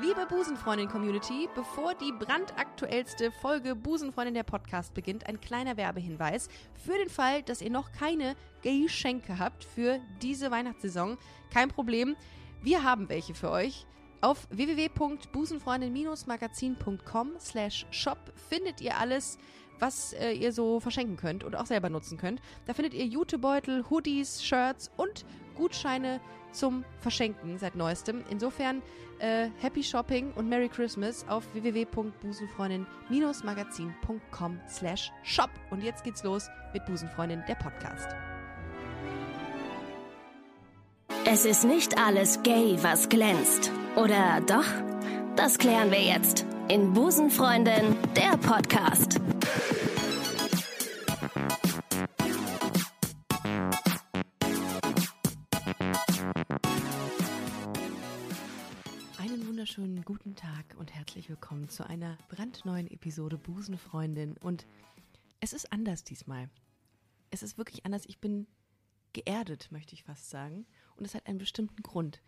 Liebe Busenfreundin-Community, bevor die brandaktuellste Folge Busenfreundin der Podcast beginnt, ein kleiner Werbehinweis. Für den Fall, dass ihr noch keine Geschenke habt für diese Weihnachtssaison, kein Problem. Wir haben welche für euch. Auf www.busenfreundin-magazin.com slash shop findet ihr alles, was äh, ihr so verschenken könnt und auch selber nutzen könnt. Da findet ihr Jutebeutel, Hoodies, Shirts und Gutscheine zum Verschenken seit neuestem. Insofern äh, Happy Shopping und Merry Christmas auf www.busenfreundin-magazin.com slash shop. Und jetzt geht's los mit Busenfreundin, der Podcast. Es ist nicht alles gay, was glänzt. Oder doch? Das klären wir jetzt in Busenfreundin, der Podcast. Wunderschönen guten Tag und herzlich willkommen zu einer brandneuen Episode Busenfreundin. Und es ist anders diesmal. Es ist wirklich anders. Ich bin geerdet, möchte ich fast sagen. Und es hat einen bestimmten Grund.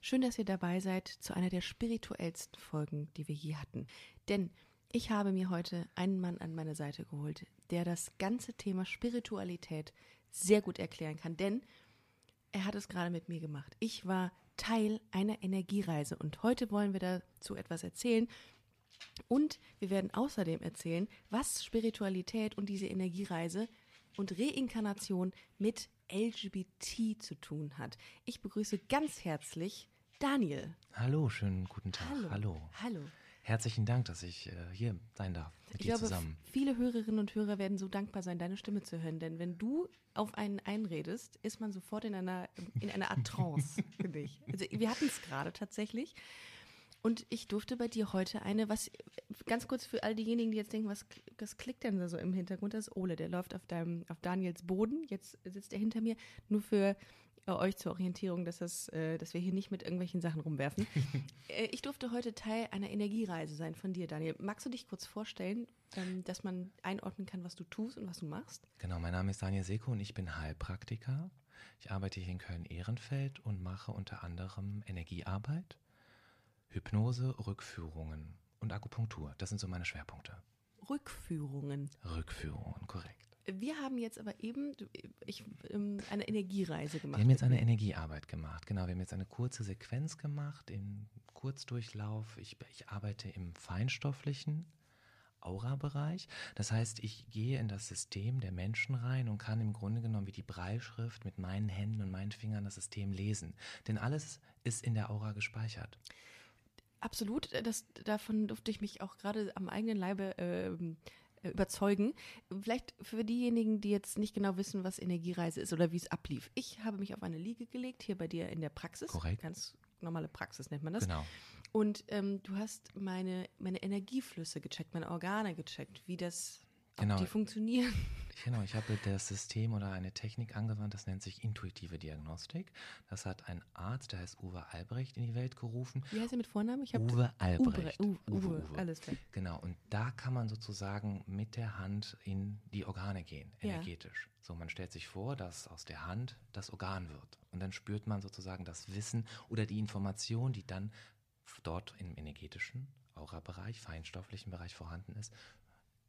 Schön, dass ihr dabei seid zu einer der spirituellsten Folgen, die wir je hatten. Denn ich habe mir heute einen Mann an meine Seite geholt, der das ganze Thema Spiritualität sehr gut erklären kann. Denn er hat es gerade mit mir gemacht. Ich war Teil einer Energiereise und heute wollen wir dazu etwas erzählen. Und wir werden außerdem erzählen, was Spiritualität und diese Energiereise und Reinkarnation mit LGBT zu tun hat. Ich begrüße ganz herzlich Daniel. Hallo, schönen guten Tag. Hallo. Hallo. Herzlichen Dank, dass ich äh, hier sein darf mit Ich dir glaube, zusammen. viele Hörerinnen und Hörer werden so dankbar sein, deine Stimme zu hören, denn wenn du auf einen einredest, ist man sofort in einer, in einer Art Trance, finde ich. Also wir hatten es gerade tatsächlich. Und ich durfte bei dir heute eine, was ganz kurz für all diejenigen, die jetzt denken, was, was klickt denn da so im Hintergrund? Das ist Ole, der läuft auf deinem, auf Daniels Boden. Jetzt sitzt er hinter mir. Nur für äh, euch zur Orientierung, dass, das, äh, dass wir hier nicht mit irgendwelchen Sachen rumwerfen. äh, ich durfte heute Teil einer Energiereise sein von dir, Daniel. Magst du dich kurz vorstellen, ähm, dass man einordnen kann, was du tust und was du machst? Genau, mein Name ist Daniel Seko und ich bin Heilpraktiker. Ich arbeite hier in Köln-Ehrenfeld und mache unter anderem Energiearbeit, Hypnose, Rückführungen und Akupunktur. Das sind so meine Schwerpunkte. Rückführungen. Rückführungen, korrekt. Wir haben jetzt aber eben ich, ähm, eine Energiereise gemacht. Wir haben jetzt eine Energiearbeit gemacht. Genau, wir haben jetzt eine kurze Sequenz gemacht im Kurzdurchlauf. Ich, ich arbeite im feinstofflichen Aura-Bereich. Das heißt, ich gehe in das System der Menschen rein und kann im Grunde genommen wie die Breitschrift mit meinen Händen und meinen Fingern das System lesen. Denn alles ist in der Aura gespeichert. Absolut, das, davon durfte ich mich auch gerade am eigenen Leibe äh, überzeugen. Vielleicht für diejenigen, die jetzt nicht genau wissen, was Energiereise ist oder wie es ablief. Ich habe mich auf eine Liege gelegt, hier bei dir in der Praxis. Korrekt. Ganz normale Praxis nennt man das. Genau. Und ähm, du hast meine, meine Energieflüsse gecheckt, meine Organe gecheckt, wie das, Genau. die funktionieren. Genau, ich habe das System oder eine Technik angewandt, das nennt sich intuitive Diagnostik. Das hat ein Arzt, der heißt Uwe Albrecht, in die Welt gerufen. Wie heißt er mit Vornamen? Ich Uwe Albrecht. Uwe, Uwe, alles klar. Genau, und da kann man sozusagen mit der Hand in die Organe gehen, Ja. energetisch. So, man stellt sich vor, dass aus der Hand das Organ wird. Und dann spürt man sozusagen das Wissen oder die Information, die dann dort im energetischen Aura-Bereich, feinstofflichen Bereich vorhanden ist,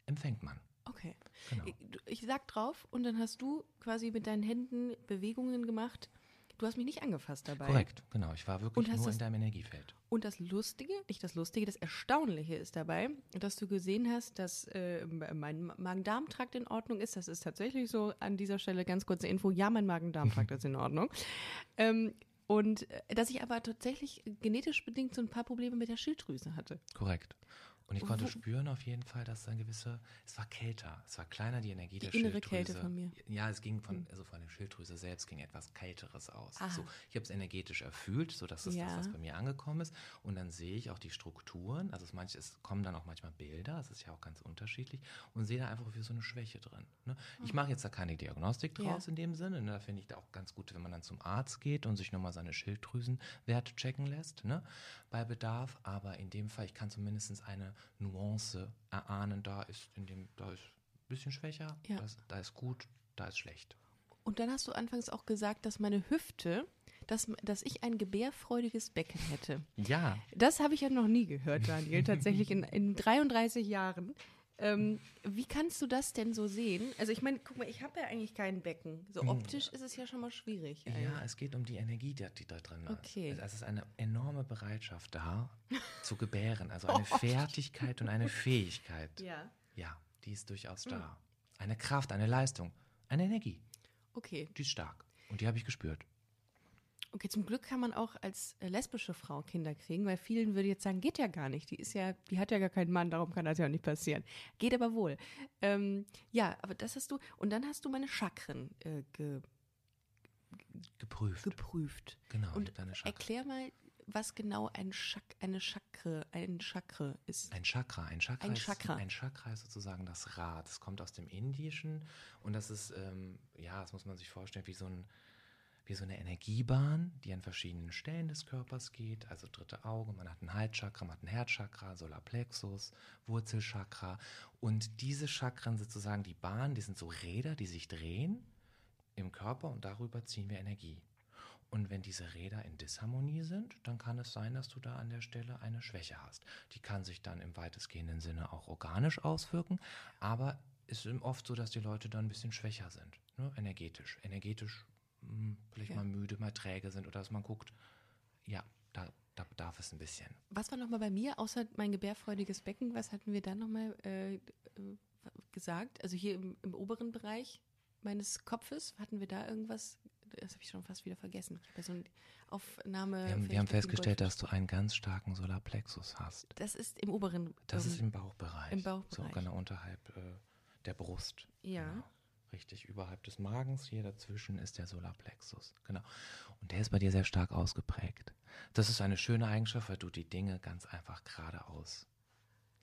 empfängt man. Okay. Genau. Ich, ich sag drauf und dann hast du quasi mit deinen Händen Bewegungen gemacht. Du hast mich nicht angefasst dabei. Korrekt, genau. Ich war wirklich nur das- in deinem Energiefeld. Und das Lustige, nicht das Lustige, das Erstaunliche ist dabei, dass du gesehen hast, dass äh, mein Magen-Darm-Trakt in Ordnung ist. Das ist tatsächlich so an dieser Stelle ganz kurze Info. Ja, mein Magen-Darm-Trakt ist in Ordnung. Ähm, und äh, dass ich aber tatsächlich genetisch bedingt so ein paar Probleme mit der Schilddrüse hatte. Korrekt. Und ich konnte spüren auf jeden Fall, dass ein gewisser, es war kälter, es war kleiner die Energie der Die innere Schilddrüse. Kälte von mir. Ja, es ging von, also von der Schilddrüse selbst ging etwas Kälteres aus. Aha. So, ich habe es energetisch erfüllt, so dass das, Ja. das, was bei mir angekommen ist. Und dann sehe ich auch die Strukturen, also es, manch, es kommen dann auch manchmal Bilder, es ist ja auch ganz unterschiedlich, und sehe da einfach wie so eine Schwäche drin. Ne? Ich mache jetzt da keine Diagnostik Ja. draus in dem Sinne. Ne? Da finde ich da auch ganz gut, wenn man dann zum Arzt geht und sich nochmal seine Schilddrüsenwerte checken lässt, ne? bei Bedarf. Aber in dem Fall, ich kann zumindest eine Nuance erahnen, da ist in dem, da ist ein bisschen schwächer, Ja. das, da ist gut, da ist schlecht. Und dann hast du anfangs auch gesagt, dass meine Hüfte, dass, dass ich ein gebärfreudiges Becken hätte. Ja. Das habe ich ja noch nie gehört, Daniel, tatsächlich in, in 33 Jahren. Ähm, wie kannst du das denn so sehen? Also ich meine, guck mal, ich habe ja eigentlich kein Becken. So optisch ist es ja schon mal schwierig. Ja, eigentlich. es geht um die Energie, die, die da drin Okay. ist. Es ist eine enorme Bereitschaft da, zu gebären. Also eine Fertigkeit und eine Fähigkeit. Ja. Ja, die ist durchaus da. Eine Kraft, eine Leistung, eine Energie. Okay. Die ist stark. Und die habe ich gespürt. Okay, zum Glück kann man auch als äh, lesbische Frau Kinder kriegen, weil vielen würde jetzt sagen, geht ja gar nicht. Die ist ja, die hat ja gar keinen Mann, darum kann das ja nicht passieren. Geht aber wohl. Ähm, ja, aber das hast du. Und dann hast du meine Chakren äh, ge, Geprüft. geprüft. Genau, Und deine Chakren. erklär mal, was genau ein Chak eine Chakre, ein Chakre ist. Ein Chakra, ein Chakra, Ein ist, Chakra. ein Chakra ist sozusagen das Rad. Das kommt aus dem Indischen und das ist, ähm, ja, das muss man sich vorstellen, wie so, ein, wie so eine Energiebahn, die an verschiedenen Stellen des Körpers geht. Also dritte Auge, man hat ein Halschakra, man hat ein Herzchakra, Solarplexus, Wurzelchakra. Und diese Chakren sozusagen die Bahn, die sind so Räder, die sich drehen im Körper und darüber ziehen wir Energie. Und wenn diese Räder in Disharmonie sind, dann kann es sein, dass du da an der Stelle eine Schwäche hast. Die kann sich dann im weitestgehenden Sinne auch organisch auswirken, aber es ist oft so, dass die Leute dann ein bisschen schwächer sind, ne? energetisch. Energetisch vielleicht Ja. mal müde, mal träge sind oder dass man guckt, ja, da, da bedarf es ein bisschen. Was war nochmal bei mir, außer mein gebärfreudiges Becken, was hatten wir dann nochmal äh, äh, gesagt? Also hier im, im oberen Bereich meines Kopfes, hatten wir da irgendwas? Das habe ich schon fast wieder vergessen. Ich habe ja so eine Aufnahme. Wir haben, wir haben festgestellt, dass du einen ganz starken Solarplexus hast. Das ist im oberen. Das ist im Bauchbereich. im Bauchbereich. So genau unterhalb äh, der Brust. Ja. Genau. Richtig, überhalb des Magens, hier dazwischen ist der Solarplexus. Genau. Und der ist bei dir sehr stark ausgeprägt. Das ist eine schöne Eigenschaft, weil du die Dinge ganz einfach geradeaus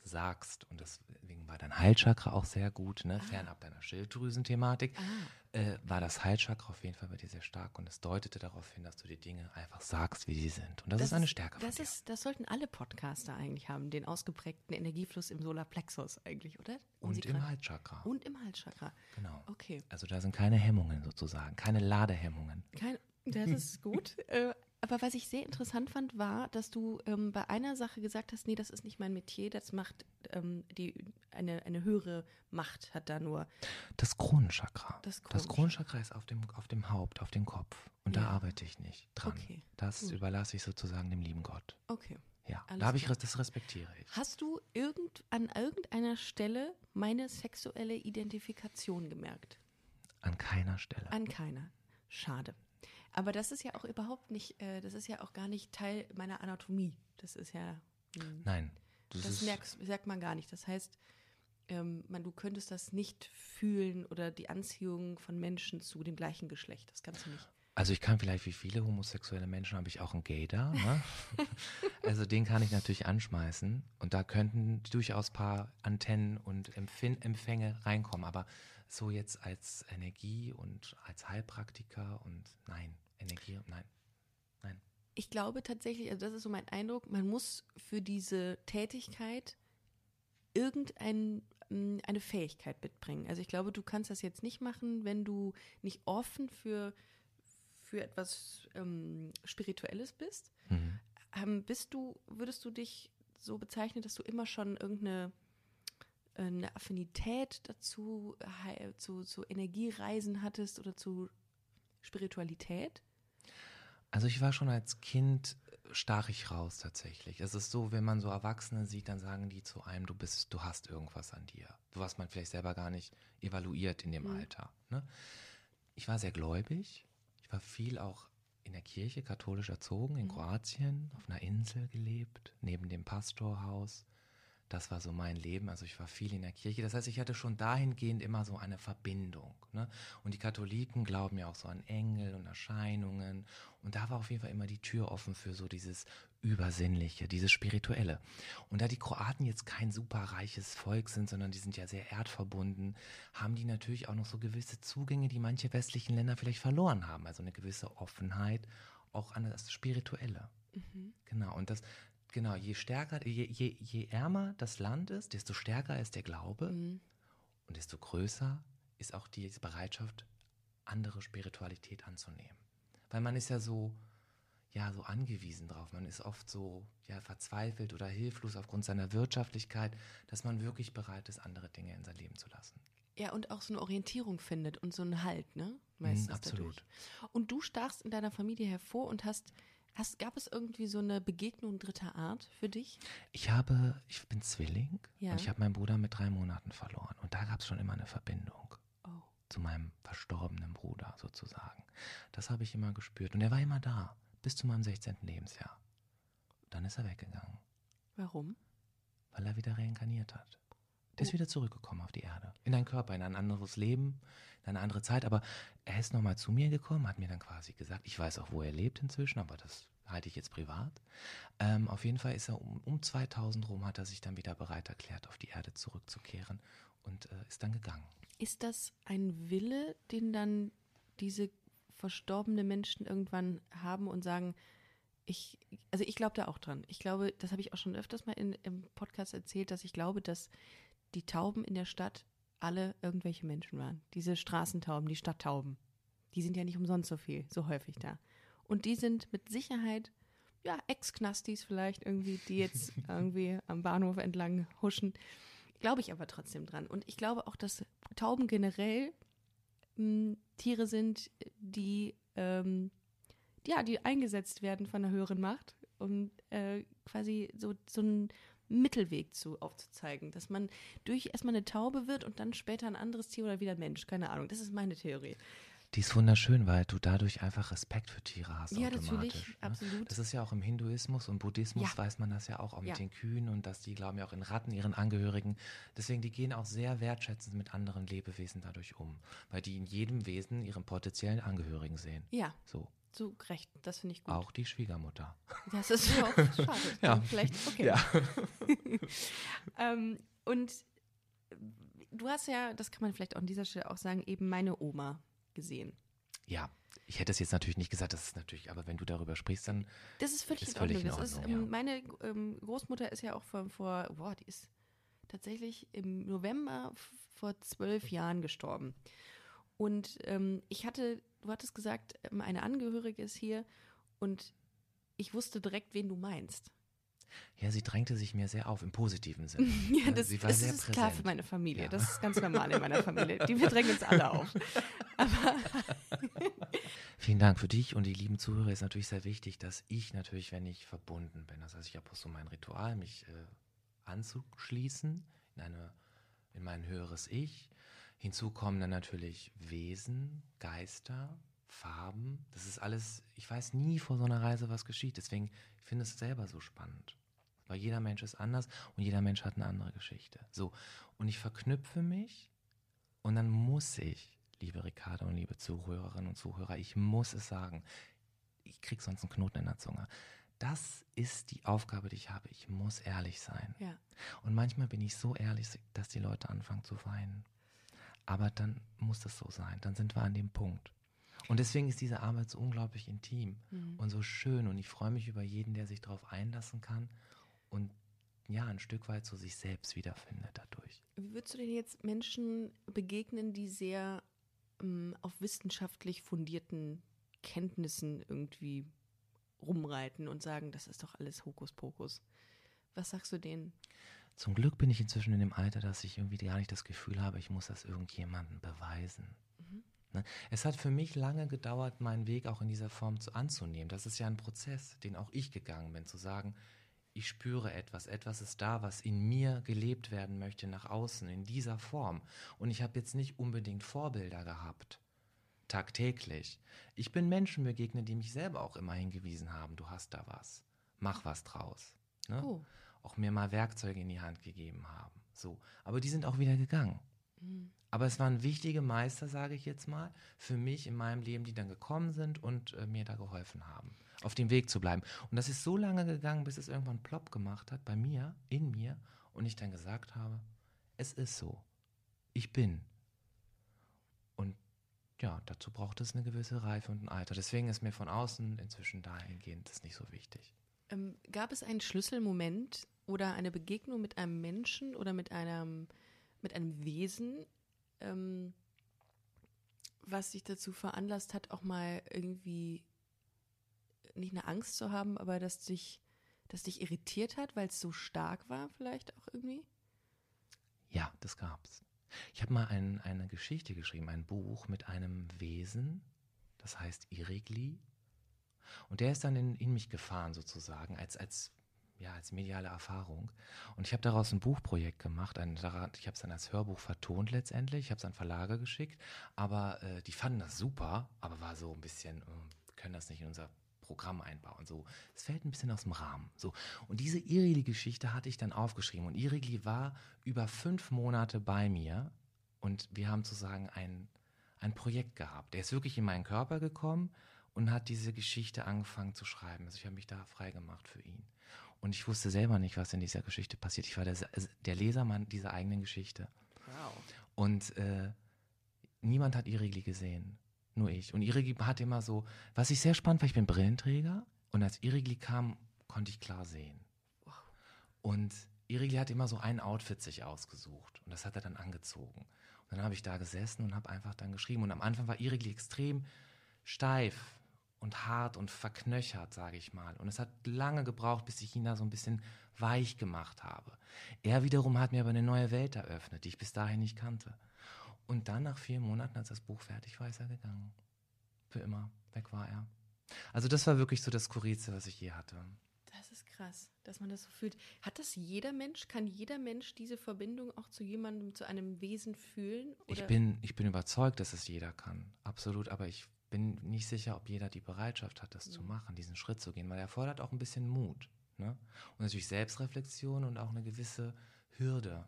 sagst. Und deswegen war dein Heilchakra auch sehr gut, ne? fernab deiner Schilddrüsenthematik. Äh, war das Heilchakra auf jeden Fall bei dir sehr stark und es deutete darauf hin, dass du die Dinge einfach sagst, wie sie sind. Und das, ist eine Stärke von das dir. Ist, das sollten alle Podcaster eigentlich haben, den ausgeprägten Energiefluss im Solarplexus eigentlich, oder? Um und im Halschakra. Und im Halschakra. Genau. Okay. Also da sind keine Hemmungen sozusagen, keine Ladehemmungen. Kein, das ist gut. äh, aber was ich sehr interessant fand, war, dass du ähm, bei einer Sache gesagt hast, nee, das ist nicht mein Metier, das macht ähm, die, eine, eine höhere Macht hat da nur. Das Kronenchakra. Das Das Kronenchakra ist auf dem, auf dem Haupt, auf dem Kopf. Und Ja. da arbeite ich nicht dran. Okay, Das gut. überlasse ich sozusagen dem lieben Gott. Okay. Ja, Alles da habe ich das respektiere ich. Hast du irgend, an irgendeiner Stelle meine sexuelle Identifikation gemerkt? An keiner Stelle. An keiner. Schade. Aber das ist ja auch überhaupt nicht, äh, das ist ja auch gar nicht Teil meiner Anatomie. Das ist ja. hm, Nein. Das, Das merkst, merkt man gar nicht. Das heißt, ähm, man, du könntest das nicht fühlen oder die Anziehung von Menschen zu dem gleichen Geschlecht. Das kannst du nicht. also ich kann vielleicht wie viele homosexuelle Menschen habe ich auch einen Gay da. Ne? also den kann ich natürlich anschmeißen. Und da könnten durchaus ein paar Antennen und Empfin Empfänge reinkommen. Aber so jetzt als Energie und als Heilpraktiker und nein, Energie, nein. Nein. Ich glaube tatsächlich, also das ist so mein Eindruck, man muss für diese Tätigkeit irgendeine Fähigkeit mitbringen. Also ich glaube, du kannst das jetzt nicht machen, wenn du nicht offen für, für etwas ähm, Spirituelles bist. Mhm. Ähm, bist du, würdest du dich so bezeichnen, dass du immer schon irgendeine eine Affinität dazu, zu, zu Energiereisen hattest oder zu Spiritualität? Also ich war schon als Kind stach ich raus tatsächlich. Es ist so, wenn man so Erwachsene sieht, dann sagen die zu einem, du bist, du hast irgendwas an dir, was man vielleicht selber gar nicht evaluiert in dem Mhm. Alter. Ne? Ich war sehr gläubig. Ich war viel auch in der Kirche katholisch erzogen, in Mhm. Kroatien, auf einer Insel gelebt, neben dem Pastorhaus. Das war so mein Leben. Also ich war viel in der Kirche. Das heißt, ich hatte schon dahingehend immer so eine Verbindung. Ne? Und die Katholiken glauben ja auch so an Engel und Erscheinungen. Und da war auf jeden Fall immer die Tür offen für so dieses Übersinnliche, dieses Spirituelle. Und da die Kroaten jetzt kein super reiches Volk sind, sondern die sind ja sehr erdverbunden, haben die natürlich auch noch so gewisse Zugänge, die manche westlichen Länder vielleicht verloren haben. Also eine gewisse Offenheit auch an das Spirituelle. Genau, und das, genau, je stärker, je, je, je ärmer das Land ist, desto stärker ist der Glaube Mhm. und desto größer ist auch die Bereitschaft, andere Spiritualität anzunehmen. Weil man ist ja so, ja, so angewiesen drauf. Man ist oft so, ja, verzweifelt oder hilflos aufgrund seiner Wirtschaftlichkeit, dass man wirklich bereit ist, andere Dinge in sein Leben zu lassen. Ja, und auch so eine Orientierung findet und so einen Halt, ne? Meistens Mm, absolut. Dadurch. Und du stachst in deiner Familie hervor und hast, hast, gab es irgendwie so eine Begegnung dritter Art für dich? Ich habe, ich bin Zwilling Ja. und ich habe meinen Bruder mit drei Monaten verloren. Und da gab es schon immer eine Verbindung Oh. zu meinem verstorbenen Bruder sozusagen. Das habe ich immer gespürt. Und er war immer da, bis zu meinem 16. Lebensjahr. Dann ist er weggegangen, Warum? weil er wieder reinkarniert hat. Der ist wieder zurückgekommen auf die Erde. In einen Körper, in ein anderes Leben, in eine andere Zeit. Aber er ist nochmal zu mir gekommen, hat mir dann quasi gesagt, ich weiß auch, wo er lebt inzwischen, aber das halte ich jetzt privat. Ähm, auf jeden Fall ist er um, um 2000 rum, hat er sich dann wieder bereit erklärt, auf die Erde zurückzukehren und äh, ist dann gegangen. Ist das ein Wille, den dann diese verstorbenen Menschen irgendwann haben und sagen, ich, also ich glaube da auch dran. Ich glaube, das habe ich auch schon öfters mal in, im Podcast erzählt, dass ich glaube, dass die Tauben in der Stadt alle irgendwelche Menschen waren. Diese Straßentauben, die Stadttauben. Die sind ja nicht umsonst so viel, so häufig da. Und die sind mit Sicherheit, ja, Ex-Knastis vielleicht irgendwie, die jetzt irgendwie am Bahnhof entlang huschen. Glaube ich aber trotzdem dran. Und ich glaube auch, dass Tauben generell mh, Tiere sind, die, ähm, ja, die eingesetzt werden von einer höheren Macht, um äh, quasi so, so einen Mittelweg zu, aufzuzeigen. Dass man durch erstmal eine Taube wird und dann später ein anderes Tier oder wieder ein Mensch. Keine Ahnung. Das ist meine Theorie. Die ist wunderschön, weil du dadurch einfach Respekt für Tiere hast Ja, automatisch. natürlich, ne? absolut. Das ist ja auch im Hinduismus und Buddhismus Ja. weiß man das ja auch, auch mit Ja. den Kühen und dass die glauben ja auch in Ratten, ihren Angehörigen. Deswegen, die gehen auch sehr wertschätzend mit anderen Lebewesen dadurch um, weil die in jedem Wesen ihren potenziellen Angehörigen sehen. Ja, So, so recht. Das finde ich gut. auch die Schwiegermutter. Das ist auch schade. Ja. Vielleicht, okay. Ja. Ähm, und du hast ja, das kann man vielleicht auch an dieser Stelle auch sagen, eben meine Oma gesehen. Ja, ich hätte es jetzt natürlich nicht gesagt, das ist natürlich, aber wenn du darüber sprichst, dann Das ist völlig Ist Ordnung. völlig in das ist, Ordnung, ähm, ja. Meine ähm, Großmutter ist ja auch vor, vor, boah, die ist tatsächlich im November vor zwölf Jahren gestorben. Und ähm, ich hatte, du hattest gesagt, ähm, eine Angehörige ist hier und ich wusste direkt, wen du meinst. ja, sie drängte sich mir sehr auf, im positiven Sinne. Ja, das, sie war das sehr ist präsent. klar für meine Familie. Ja. Das ist ganz normal in meiner Familie. Die wir drängen uns alle auf. Aber Vielen Dank für dich und die lieben Zuhörer ist natürlich sehr wichtig, dass ich natürlich, wenn ich verbunden bin, das heißt, ich habe auch so mein Ritual, mich äh, anzuschließen in, eine, in mein höheres Ich. Hinzu kommen dann natürlich Wesen, Geister, Farben. Das ist alles, ich weiß nie vor so einer Reise, was geschieht. Deswegen ich finde es selber so spannend. Weil jeder Mensch ist anders und jeder Mensch hat eine andere Geschichte. So, und ich verknüpfe mich und dann muss ich, liebe Ricarda und liebe Zuhörerinnen und Zuhörer, ich muss es sagen. Ich krieg sonst einen Knoten in der Zunge. Das ist die Aufgabe, die ich habe. Ich muss ehrlich sein. ja, Und manchmal bin ich so ehrlich, dass die Leute anfangen zu weinen. Aber dann muss das so sein. Dann sind wir an dem Punkt. Und deswegen ist diese Arbeit so unglaublich intim und so schön. Und ich freue mich über jeden, der sich darauf einlassen kann und ja, ein Stück weit zu sich selbst wiederfindet dadurch. wie würdest du denn jetzt Menschen begegnen, die sehr ähm, auf wissenschaftlich fundierten Kenntnissen irgendwie rumreiten und sagen, das ist doch alles Hokuspokus? Was sagst du denen? Zum Glück bin ich inzwischen in dem Alter, dass ich irgendwie gar nicht das Gefühl habe, ich muss das irgendjemandem beweisen. Ne? Es hat für mich lange gedauert, meinen Weg auch in dieser Form zu, anzunehmen. Das ist ja ein Prozess, den auch ich gegangen bin, zu sagen, ich spüre etwas, etwas ist da, was in mir gelebt werden möchte nach außen, in dieser Form. Und ich habe jetzt nicht unbedingt Vorbilder gehabt, tagtäglich. Ich bin Menschen begegnet, die mich selber auch immer hingewiesen haben, du hast da was, mach was draus. Ne? Oh. Auch mir mal Werkzeuge in die Hand gegeben haben. So. Aber die sind auch wieder gegangen. Aber es waren wichtige Meister, sage ich jetzt mal, für mich in meinem Leben, die dann gekommen sind und äh, mir da geholfen haben, auf dem Weg zu bleiben. Und das ist so lange gegangen, bis es irgendwann plopp gemacht hat bei mir, in mir, und ich dann gesagt habe, es ist so. Ich bin. Und ja, dazu braucht es eine gewisse Reife und ein Alter. Deswegen ist mir von außen inzwischen dahingehend das nicht so wichtig. Ähm, gab es einen Schlüsselmoment oder eine Begegnung mit einem Menschen oder mit einem, mit einem Wesen, ähm, was dich dazu veranlasst hat, auch mal irgendwie nicht eine Angst zu haben, aber dass dich, dass dich irritiert hat, weil es so stark war, vielleicht auch irgendwie? Ja, das gab's. Ich habe mal ein, eine Geschichte geschrieben, ein Buch mit einem Wesen, das heißt Irigli. Und der ist dann in, in mich gefahren sozusagen, als, als, ja, als mediale Erfahrung. Und ich habe daraus ein Buchprojekt gemacht. Ein, ich habe es dann als Hörbuch vertont letztendlich. Ich habe es an Verlage geschickt. Aber äh, die fanden das super, aber war so ein bisschen, äh, können das nicht in unser Programm einbauen. So, es fällt ein bisschen aus dem Rahmen. So, und diese Irigli-Geschichte hatte ich dann aufgeschrieben. Und Irigli war über fünf Monate bei mir und wir haben sozusagen ein, ein Projekt gehabt. Der ist wirklich in meinen Körper gekommen und hat diese Geschichte angefangen zu schreiben. Also ich habe mich da frei gemacht für ihn. Und ich wusste selber nicht, was in dieser Geschichte passiert. Ich war der, der Lesermann dieser eigenen Geschichte. Wow. Und äh, niemand hat Irigli gesehen. Nur ich. Und Irigli hat immer so, was ich sehr spannend war, ich bin Brillenträger und als Irigli kam, konnte ich klar sehen. Wow. Und Irigli hat immer so ein Outfit sich ausgesucht und das hat er dann angezogen. Und dann habe ich da gesessen und habe einfach dann geschrieben. Und am Anfang war Irigli extrem steif und hart und verknöchert, sage ich mal. Und es hat lange gebraucht, bis ich ihn da so ein bisschen weich gemacht habe. Er wiederum hat mir aber eine neue Welt eröffnet, die ich bis dahin nicht kannte. Und dann nach vier Monaten, als das Buch fertig war, ist er gegangen. Für immer. Weg war er. Also das war wirklich so das Skurrilste, was ich je hatte. Das ist krass, dass man das so fühlt. Hat das jeder Mensch? Kann jeder Mensch diese Verbindung auch zu jemandem, zu einem Wesen fühlen? Ich bin, ich bin überzeugt, dass es jeder kann. Absolut. Aber ich bin nicht sicher, ob jeder die Bereitschaft hat, das mhm. zu machen, diesen Schritt zu gehen, weil er fordert auch ein bisschen Mut. Ne? Und natürlich Selbstreflexion und auch eine gewisse Hürde.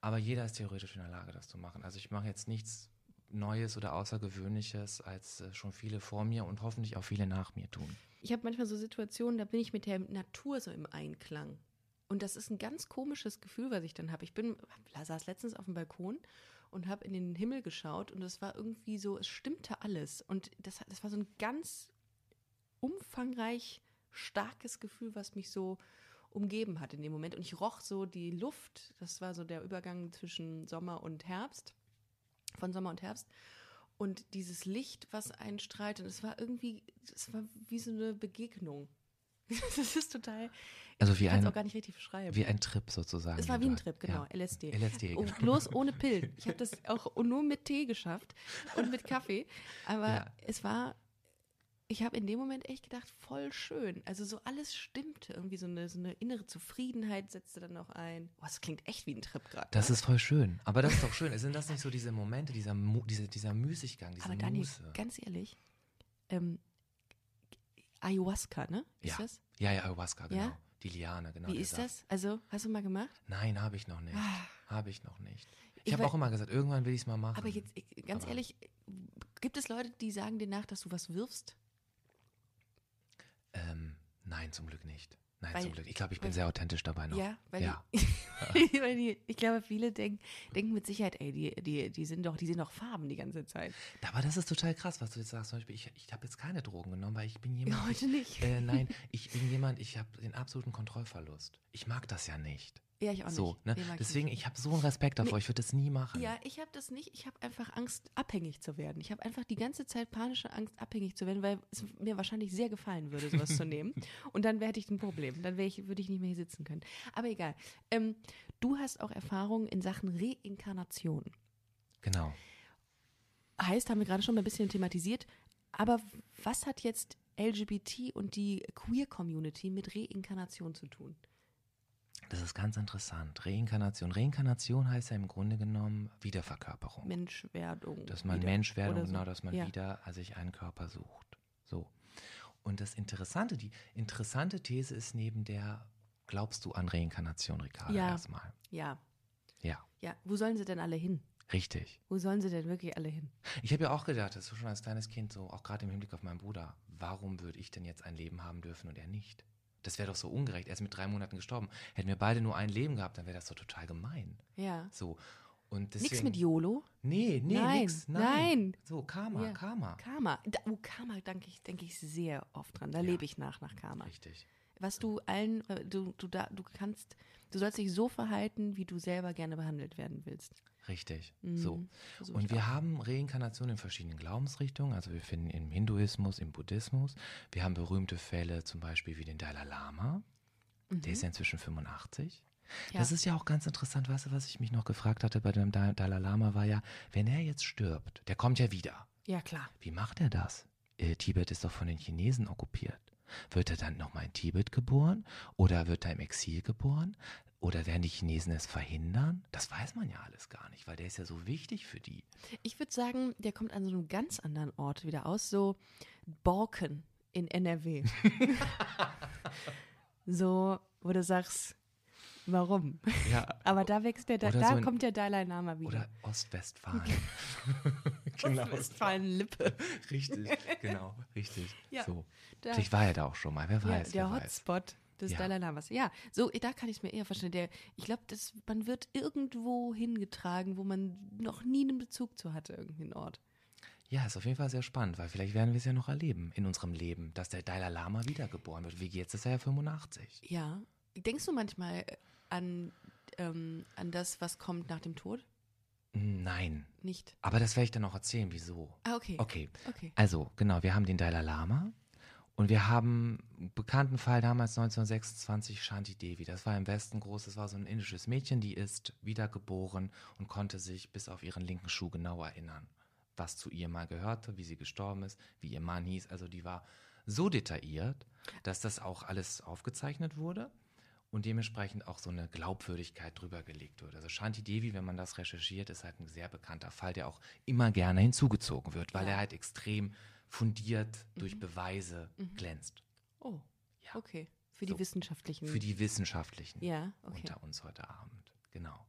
Aber jeder ist theoretisch in der Lage, das zu machen. Also ich mache jetzt nichts Neues oder Außergewöhnliches, als äh, schon viele vor mir und hoffentlich auch viele nach mir tun. Ich habe manchmal so Situationen, da bin ich mit der Natur so im Einklang. Und das ist ein ganz komisches Gefühl, was ich dann habe. Ich bin, saß letztens auf dem Balkon und habe in den Himmel geschaut und es war irgendwie so, es stimmte alles. Und das, das war so ein ganz umfangreich starkes Gefühl, was mich so umgeben hat in dem Moment. Und ich roch so die Luft. Das war so der Übergang zwischen Sommer und Herbst, von Sommer und Herbst. Und dieses Licht, was einstrahlt, und es war irgendwie, es war wie so eine Begegnung. Das ist total. Also wie ein, auch gar nicht richtig beschreiben. Wie ein Trip sozusagen. Es war wie ein Trip, genau, ja. LSD. LSD, genau. Und bloß ohne Pillen. Ich habe das auch nur mit Tee geschafft und mit Kaffee. Aber ja. es war ich habe in dem Moment echt gedacht, voll schön. Also so alles stimmte. Irgendwie so eine, so eine innere Zufriedenheit setzte dann noch ein. Boah, das klingt echt wie ein Trip gerade. Das ne? ist voll schön. Aber das ist doch schön. Sind das nicht so diese Momente, dieser, dieser, dieser Müßiggang, diese Aber Dani, Muße? ganz ehrlich, ähm, Ayahuasca, ne? Ist ja. das? Ja, ja, Ayahuasca, genau. Ja? Die Liane, genau. Wie ist Saft. das? Also, hast du mal gemacht? Nein, habe ich noch nicht. Ah. Habe ich noch nicht. Ich, ich habe auch immer gesagt, irgendwann will ich es mal machen. Aber jetzt, ganz aber ehrlich, gibt es Leute, die sagen dir nach, dass du was wirfst? Ähm, nein, zum Glück nicht. Nein, weil, zum Glück. Ich glaube, ich bin weil, sehr authentisch dabei noch. Ja, weil, ja. Die, weil die, ich glaube, viele denken, denken mit Sicherheit, ey, die, die, die sind doch, die sind doch Farben die ganze Zeit. Aber das ist total krass, was du jetzt sagst. Zum Beispiel, ich, ich habe jetzt keine Drogen genommen, weil ich bin jemand. Heute nicht. Äh, nein, ich bin jemand, ich habe den absoluten Kontrollverlust. Ich mag das ja nicht. Ja, ich auch so, nicht. Ne? Deswegen, ich habe so einen Respekt davor, nee. ich würde das nie machen. Ja, ich habe das nicht. Ich habe einfach Angst, abhängig zu werden. Ich habe einfach die ganze Zeit panische Angst, abhängig zu werden, weil es mir wahrscheinlich sehr gefallen würde, sowas zu nehmen. Und dann hätte ich ein Problem. Dann ich, würde ich nicht mehr hier sitzen können. Aber egal. Ähm, du hast auch Erfahrungen in Sachen Reinkarnation. Genau. Heißt, haben wir gerade schon mal ein bisschen thematisiert. Aber was hat jetzt LGBT und die Queer-Community mit Reinkarnation zu tun? Das ist ganz interessant. Reinkarnation. Reinkarnation heißt ja im Grunde genommen Wiederverkörperung. Menschwerdung. Dass man wieder. Menschwerdung, so. genau, dass man ja. wieder sich einen Körper sucht. So. Und das Interessante, die interessante These ist neben der, glaubst du an Reinkarnation, Ricardo, ja. erstmal? Ja. Ja. Ja. Wo sollen sie denn alle hin? Richtig. Wo sollen sie denn wirklich alle hin? Ich habe ja auch gedacht, das ist schon als kleines Kind so, auch gerade im Hinblick auf meinen Bruder, warum würde ich denn jetzt ein Leben haben dürfen und er nicht? Das wäre doch so ungerecht. Er ist mit drei Monaten gestorben. Hätten wir beide nur ein Leben gehabt, dann wäre das doch total gemein. Ja. So. Und deswegen, nix mit YOLO? Nee, nee, nein, nix. Nein. nein. So, Karma, ja. Karma. Karma. Da, oh, Karma denke ich, denke ich sehr oft dran. Da ja. lebe ich nach, nach Karma. Richtig. was du allen, äh, du, du, da, du kannst, du sollst dich so verhalten, wie du selber gerne behandelt werden willst. Richtig. Mhm. So. Und wir haben Reinkarnation in verschiedenen Glaubensrichtungen. Also wir finden im Hinduismus, im Buddhismus. Wir haben berühmte Fälle, zum Beispiel wie den Dalai Lama. Der ist ja inzwischen 85. Mhm. Ja. Das ist ja auch ganz interessant. Weißt du, was ich mich noch gefragt hatte bei dem Da- Dalai Lama war ja, wenn er jetzt stirbt, der kommt ja wieder. Ja, klar. Wie macht er das? Äh, Tibet ist doch von den Chinesen okkupiert. Wird er dann nochmal in Tibet geboren? Oder wird er im Exil geboren? Oder werden die Chinesen es verhindern? Das weiß man ja alles gar nicht, weil der ist ja so wichtig für die. Ich würde sagen, der kommt an so einem ganz anderen Ort wieder aus, so Borken in NRW. so, wo du sagst, warum? Ja. Aber da wächst der, da, da so ein- kommt der Dalai Lama wieder. Oder Ostwestfalen. genau. Westfalen-Lippe. Richtig, genau, richtig. Ja, so. da- Vielleicht war er da auch schon mal, wer Ja, weiß. der wer weiß. Hotspot des Ja. Dalai Lamas. Ja, so, da kann ich es mir eher vorstellen. Der, ich glaube, man wird irgendwo hingetragen, wo man noch nie einen Bezug zu hatte, irgendeinen Ort. Ja, ist auf jeden Fall sehr spannend, weil vielleicht werden wir es ja noch erleben in unserem Leben, dass der Dalai Lama wiedergeboren wird. Wie jetzt ist er ja 85. Ja. Denkst du manchmal an, ähm, an das, was kommt nach dem Tod? Nein. Nicht. Aber das werde ich dann auch erzählen, wieso. Ah, okay. Okay. Okay. Also, genau, wir haben den Dalai Lama und wir haben einen bekannten Fall damals 1926 Shanti Devi. Das war im Westen groß, das war so ein indisches Mädchen, die ist wiedergeboren und konnte sich bis auf ihren linken Schuh genau erinnern, was zu ihr mal gehörte, wie sie gestorben ist, wie ihr Mann hieß. Also die war so detailliert, dass das auch alles aufgezeichnet wurde und dementsprechend auch so eine Glaubwürdigkeit drüber gelegt wird. Also Shanti Devi, wenn man das recherchiert, ist halt ein sehr bekannter Fall, der auch immer gerne hinzugezogen wird, weil Ja. er halt extrem fundiert durch Beweise glänzt. Oh, Ja. okay. Für die So. wissenschaftlichen. Für die Wissenschaftlichen ja, okay. unter uns heute Abend. Genau.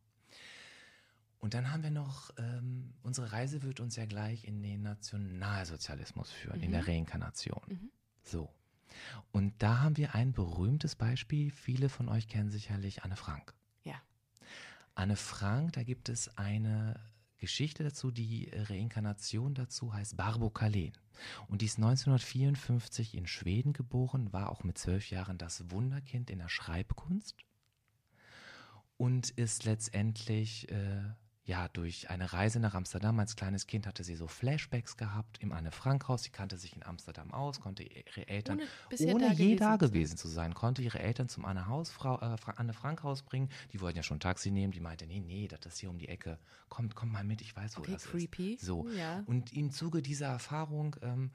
Und dann haben wir noch, ähm, unsere Reise wird uns ja gleich in den Nationalsozialismus führen, in der Reinkarnation. So. Und da haben wir ein berühmtes Beispiel. Viele von euch kennen sicherlich Anne Frank. Ja. Anne Frank, da gibt es eine Geschichte dazu, die Reinkarnation dazu heißt Barbo Kalen. Und die ist 1954 in Schweden geboren, war auch mit zwölf Jahren das Wunderkind in der Schreibkunst und ist letztendlich äh, ja durch eine Reise nach Amsterdam als kleines Kind hatte sie so Flashbacks gehabt im Anne Frank Haus. Sie kannte sich in Amsterdam aus, konnte ihre Eltern Ohne ohne da je gewesen da zu sein. gewesen zu sein, konnte ihre Eltern zum Anne Haus Frau äh, Anne Frank Haus bringen. Die wollten ja schon ein Taxi nehmen. Die meinte nee nee, das ist hier um die Ecke. Kommt kommt mal mit, ich weiß wo Okay, das creepy. ist. So Ja. und im Zuge dieser Erfahrung ähm,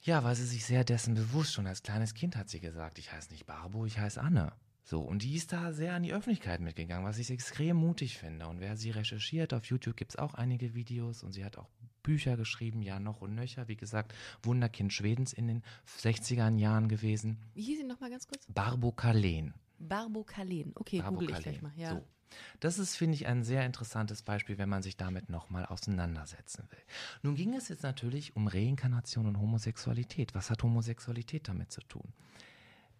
ja, war sie sich sehr dessen bewusst. Schon als kleines Kind hat sie gesagt, ich heiße nicht Barbo, ich heiße Anne. So, und die ist da sehr an die Öffentlichkeit mitgegangen, was ich extrem mutig finde. Und wer sie recherchiert, auf YouTube gibt es auch einige Videos und sie hat auch Bücher geschrieben, ja, noch und nöcher. Wie gesagt, Wunderkind Schwedens in den 60er Jahren gewesen. Wie hieß sie nochmal ganz kurz? Barbo Kalen. Barbo Kalen. Okay, Barbo google ich gleich mal. Ja. So. Das ist, finde ich, ein sehr interessantes Beispiel, wenn man sich damit nochmal auseinandersetzen will. Nun ging es jetzt natürlich um Reinkarnation und Homosexualität. Was hat Homosexualität damit zu tun?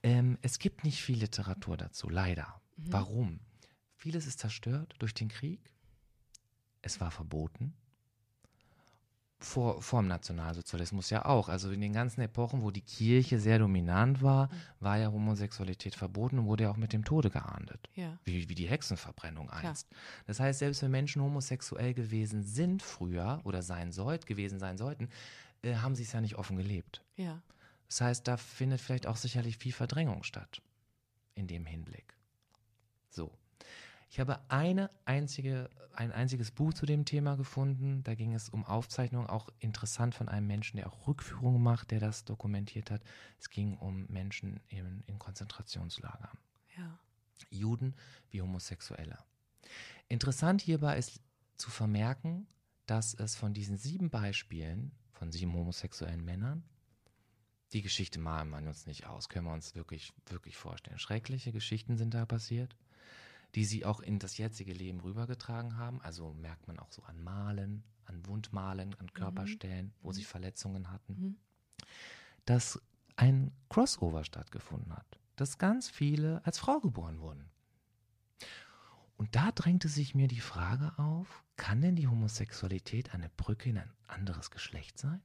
Ähm, es gibt nicht viel Literatur dazu, leider. Warum? Vieles ist zerstört durch den Krieg. Es war verboten. Vor, vor dem Nationalsozialismus ja auch. Also in den ganzen Epochen, wo die Kirche sehr dominant war, war ja Homosexualität verboten und wurde ja auch mit dem Tode geahndet. Ja. Wie, wie die Hexenverbrennung einst. Das heißt, selbst wenn Menschen homosexuell gewesen sind früher oder sein sollt, gewesen sein sollten, äh, haben sie es ja nicht offen gelebt. Ja. Das heißt, da findet vielleicht auch sicherlich viel Verdrängung statt. In dem Hinblick. So. Ich habe eine einzige, ein einziges Buch zu dem Thema gefunden. Da ging es um Aufzeichnungen, auch interessant von einem Menschen, der auch Rückführungen macht, der das dokumentiert hat. Es ging um Menschen in, in Konzentrationslagern. Ja. Juden wie Homosexuelle. Interessant hierbei ist zu vermerken, dass es von diesen sieben Beispielen von sieben homosexuellen Männern, die Geschichte malen wir uns nicht aus, können wir uns wirklich, wirklich vorstellen. Schreckliche Geschichten sind da passiert, die sie auch in das jetzige Leben rübergetragen haben. Also merkt man auch so an Malen, an Wundmalen, an Körperstellen, wo sie Verletzungen hatten. Dass ein Crossover stattgefunden hat, dass ganz viele als Frau geboren wurden. Und da drängte sich mir die Frage auf, kann denn die Homosexualität eine Brücke in ein anderes Geschlecht sein?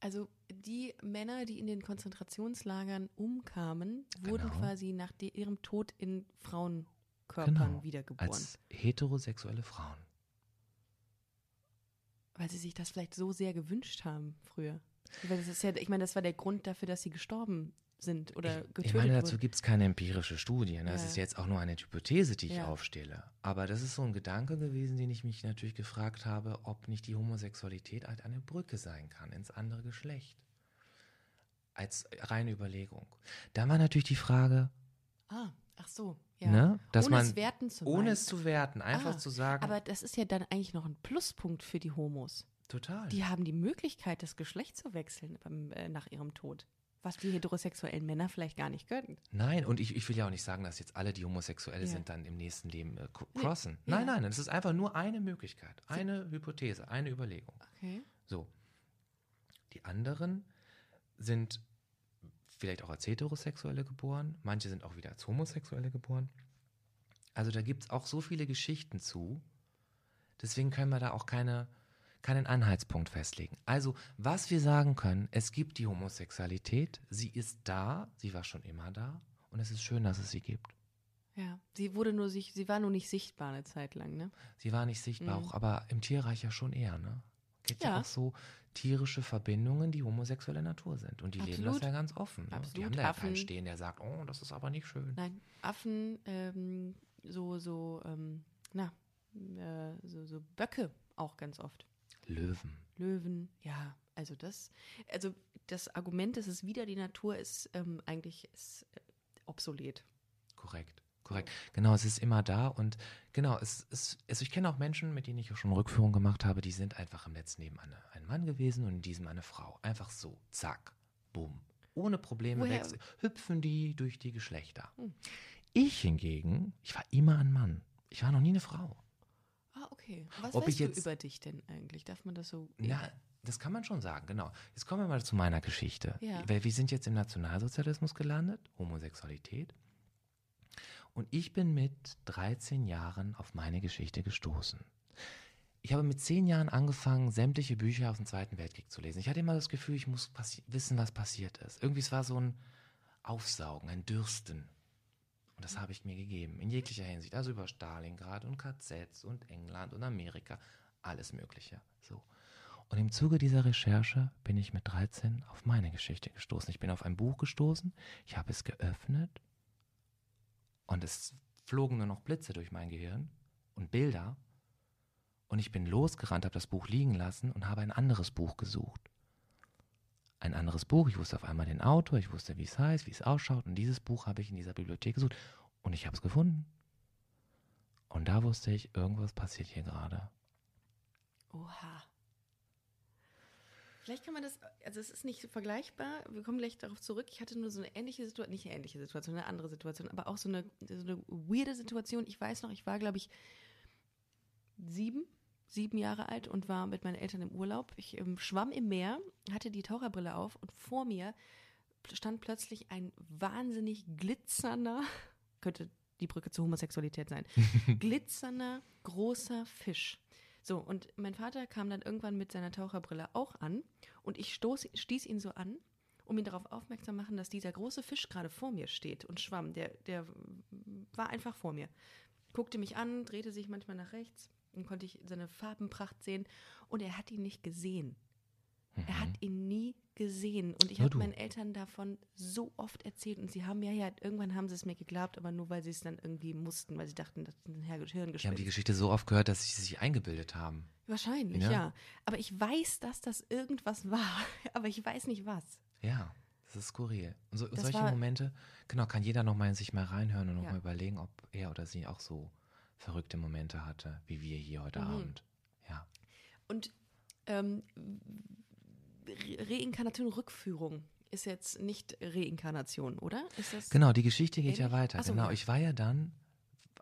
Also die Männer, die in den Konzentrationslagern umkamen, wurden Genau. quasi nach ihrem Tod in Frauenkörpern Genau. wiedergeboren. Als heterosexuelle Frauen. Weil sie sich das vielleicht so sehr gewünscht haben früher. Weil das ist ja, ich meine, das war der Grund dafür, dass sie gestorben sind oder Ich, getötet ich meine, dazu gibt es keine empirische Studie. Ne? Das Ja. ist jetzt auch nur eine Hypothese, die ich Ja. aufstelle. Aber das ist so ein Gedanke gewesen, den ich mich natürlich gefragt habe, ob nicht die Homosexualität halt eine Brücke sein kann ins andere Geschlecht. Als reine Überlegung. Dann war natürlich die Frage, Ah, ach so. Ja. ne, dass ohne man es werten zu ohne meinen. es zu werten, einfach Ah, zu sagen, Aber das ist ja dann eigentlich noch ein Pluspunkt für die Homos. total. Die haben die Möglichkeit, das Geschlecht zu wechseln beim, äh, nach ihrem Tod. Was die heterosexuellen Männer vielleicht gar nicht können. Nein, und ich, ich will ja auch nicht sagen, dass jetzt alle, die Homosexuelle Ja. sind, dann im nächsten Leben äh, Nee, crossen. ja. Nein, nein, es ist einfach nur eine Möglichkeit, eine Hypothese, eine Überlegung. Okay. So. Die anderen sind vielleicht auch als Heterosexuelle geboren, manche sind auch wieder als Homosexuelle geboren. Also da gibt es auch so viele Geschichten zu. Deswegen können wir da auch keine, keinen Anhaltspunkt festlegen. Also, was wir sagen können, es gibt die Homosexualität, sie ist da, sie war schon immer da und es ist schön, dass es sie gibt. Ja. Sie wurde nur sich, sie war nur nicht sichtbar eine Zeit lang, ne? Sie war nicht sichtbar, Mhm. auch, aber im Tierreich ja schon eher, ne? Gibt ja. Ja. auch so tierische Verbindungen, die homosexuelle Natur sind. Und die leben das Absolut. ja ganz offen. Ne? Die Absolut. haben da ja keinen Affen- stehen, der sagt, oh, das ist aber nicht schön. Nein, Affen, ähm, so, so, ähm, na, äh, so, so Böcke auch ganz oft. Löwen. Löwen, ja, also das, also das Argument, dass es wieder die Natur ist, ähm, eigentlich ist äh, obsolet. Korrekt. Korrekt. Genau, es ist immer da und genau, es ist, also ich kenne auch Menschen, mit denen ich auch schon Rückführung gemacht habe, die sind einfach im letzten Leben eine, ein Mann gewesen und in diesem eine Frau. Einfach so, zack, bumm. Ohne Probleme wechseln, hüpfen die durch die Geschlechter. Hm. Ich hingegen, ich war immer ein Mann. Ich war noch nie eine Frau. Okay. Was Ob weißt ich jetzt- du über dich denn eigentlich? Darf man das so? Ja, das kann man schon sagen, genau. Jetzt kommen wir mal zu meiner Geschichte. Ja. Weil wir sind jetzt im Nationalsozialismus gelandet, Homosexualität. Und ich bin mit 13 Jahren auf meine Geschichte gestoßen. Ich habe mit 10 Jahren angefangen, sämtliche Bücher aus dem Zweiten Weltkrieg zu lesen. Ich hatte immer das Gefühl, ich muss wissen, was passiert ist. Irgendwie es war so ein Aufsaugen, ein Dürsten. Und das habe ich mir gegeben, in jeglicher Hinsicht. Also über Stalingrad und KZs und England und Amerika, alles Mögliche. So. Und im Zuge dieser Recherche bin ich mit 13 auf meine Geschichte gestoßen. Ich bin auf ein Buch gestoßen, ich habe es geöffnet und es flogen nur noch Blitze durch mein Gehirn und Bilder. Und ich bin losgerannt, habe das Buch liegen lassen und habe ein anderes Buch gesucht. Ein anderes Buch, ich wusste auf einmal den Autor, ich wusste, wie es heißt, wie es ausschaut. Und dieses Buch habe ich in dieser Bibliothek gesucht und ich habe es gefunden. Und da wusste ich, irgendwas passiert hier gerade. Oha. Vielleicht kann man das, also es ist nicht vergleichbar, wir kommen gleich darauf zurück. Ich hatte nur so eine ähnliche Situation, nicht eine ähnliche Situation, eine andere Situation, aber auch so eine, so eine weirde Situation. Ich weiß noch, ich war, glaube ich, sieben, sieben Jahre alt und war mit meinen Eltern im Urlaub. Ich ähm, schwamm im Meer, hatte die Taucherbrille auf und vor mir stand plötzlich ein wahnsinnig glitzernder, könnte die Brücke zur Homosexualität sein, glitzernder, großer Fisch. So, und mein Vater kam dann irgendwann mit seiner Taucherbrille auch an und ich stoß, stieß ihn so an, um ihn darauf aufmerksam zu machen, dass dieser große Fisch gerade vor mir steht und schwamm. Der, der war einfach vor mir. Guckte mich an, drehte sich manchmal nach rechts, dann konnte ich seine Farbenpracht sehen und er hat ihn nicht gesehen. Er hat ihn nie gesehen. Und ich habe meinen Eltern davon so oft erzählt. Und sie haben ja, ja, irgendwann haben sie es mir geglaubt, aber nur weil sie es dann irgendwie mussten, weil sie dachten, das ist ein Her- Die haben die Hirngespinst. Geschichte so oft gehört, dass sie sich eingebildet haben. Wahrscheinlich, Ja. ja. Aber ich weiß, dass das irgendwas war. Aber ich weiß nicht was. Ja, das ist skurril. Und so, solche war- Momente, genau, kann jeder nochmal in sich mal reinhören und Ja. nochmal überlegen, ob er oder sie auch so verrückte Momente hatte, wie wir hier heute Mhm. Abend. Ja. Und ähm, Re Reinkarnation, Rückführung ist jetzt nicht Reinkarnation, oder? Genau, die Geschichte geht ja Ähnlich? weiter. Ach so, genau, ja. ich war ja dann,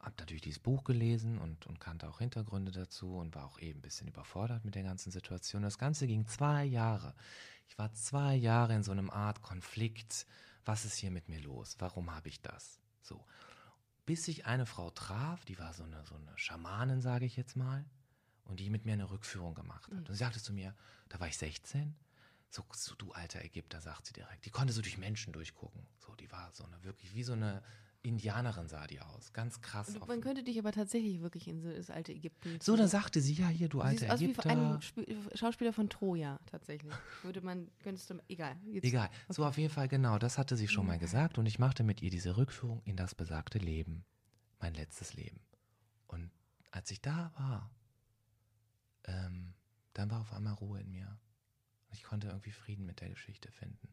habe natürlich dieses Buch gelesen und, und kannte auch Hintergründe dazu und war auch eben ein bisschen überfordert mit der ganzen Situation. Das Ganze ging zwei Jahre. Ich war zwei Jahre in so einem Art Konflikt. Was ist hier mit mir los? Warum habe ich das? So. Bis ich eine Frau traf, die war so eine, so eine Schamanin, sage ich jetzt mal, und die mit mir eine Rückführung gemacht hat. Mhm. Und sie sagte zu mir, da war ich 16, So, so, du alter Ägypter, sagt sie direkt. Die konnte so durch Menschen durchgucken. So, die war so eine wirklich wie so eine Indianerin sah die aus. Ganz krass. Und man könnte dich aber tatsächlich wirklich in so das alte Ägypten. So, da sagte sie ja hier, du alter siehst aus wie Ägypter. ein Sp Schauspieler von Troja, tatsächlich. Würde man, könntest du, egal. Jetzt, Egal. So auf jeden Fall, genau, das hatte sie schon mal Mhm. gesagt und ich machte mit ihr diese Rückführung in das besagte Leben. Mein letztes Leben. Und als ich da war, ähm, dann war auf einmal Ruhe in mir. Ich konnte irgendwie Frieden mit der Geschichte finden.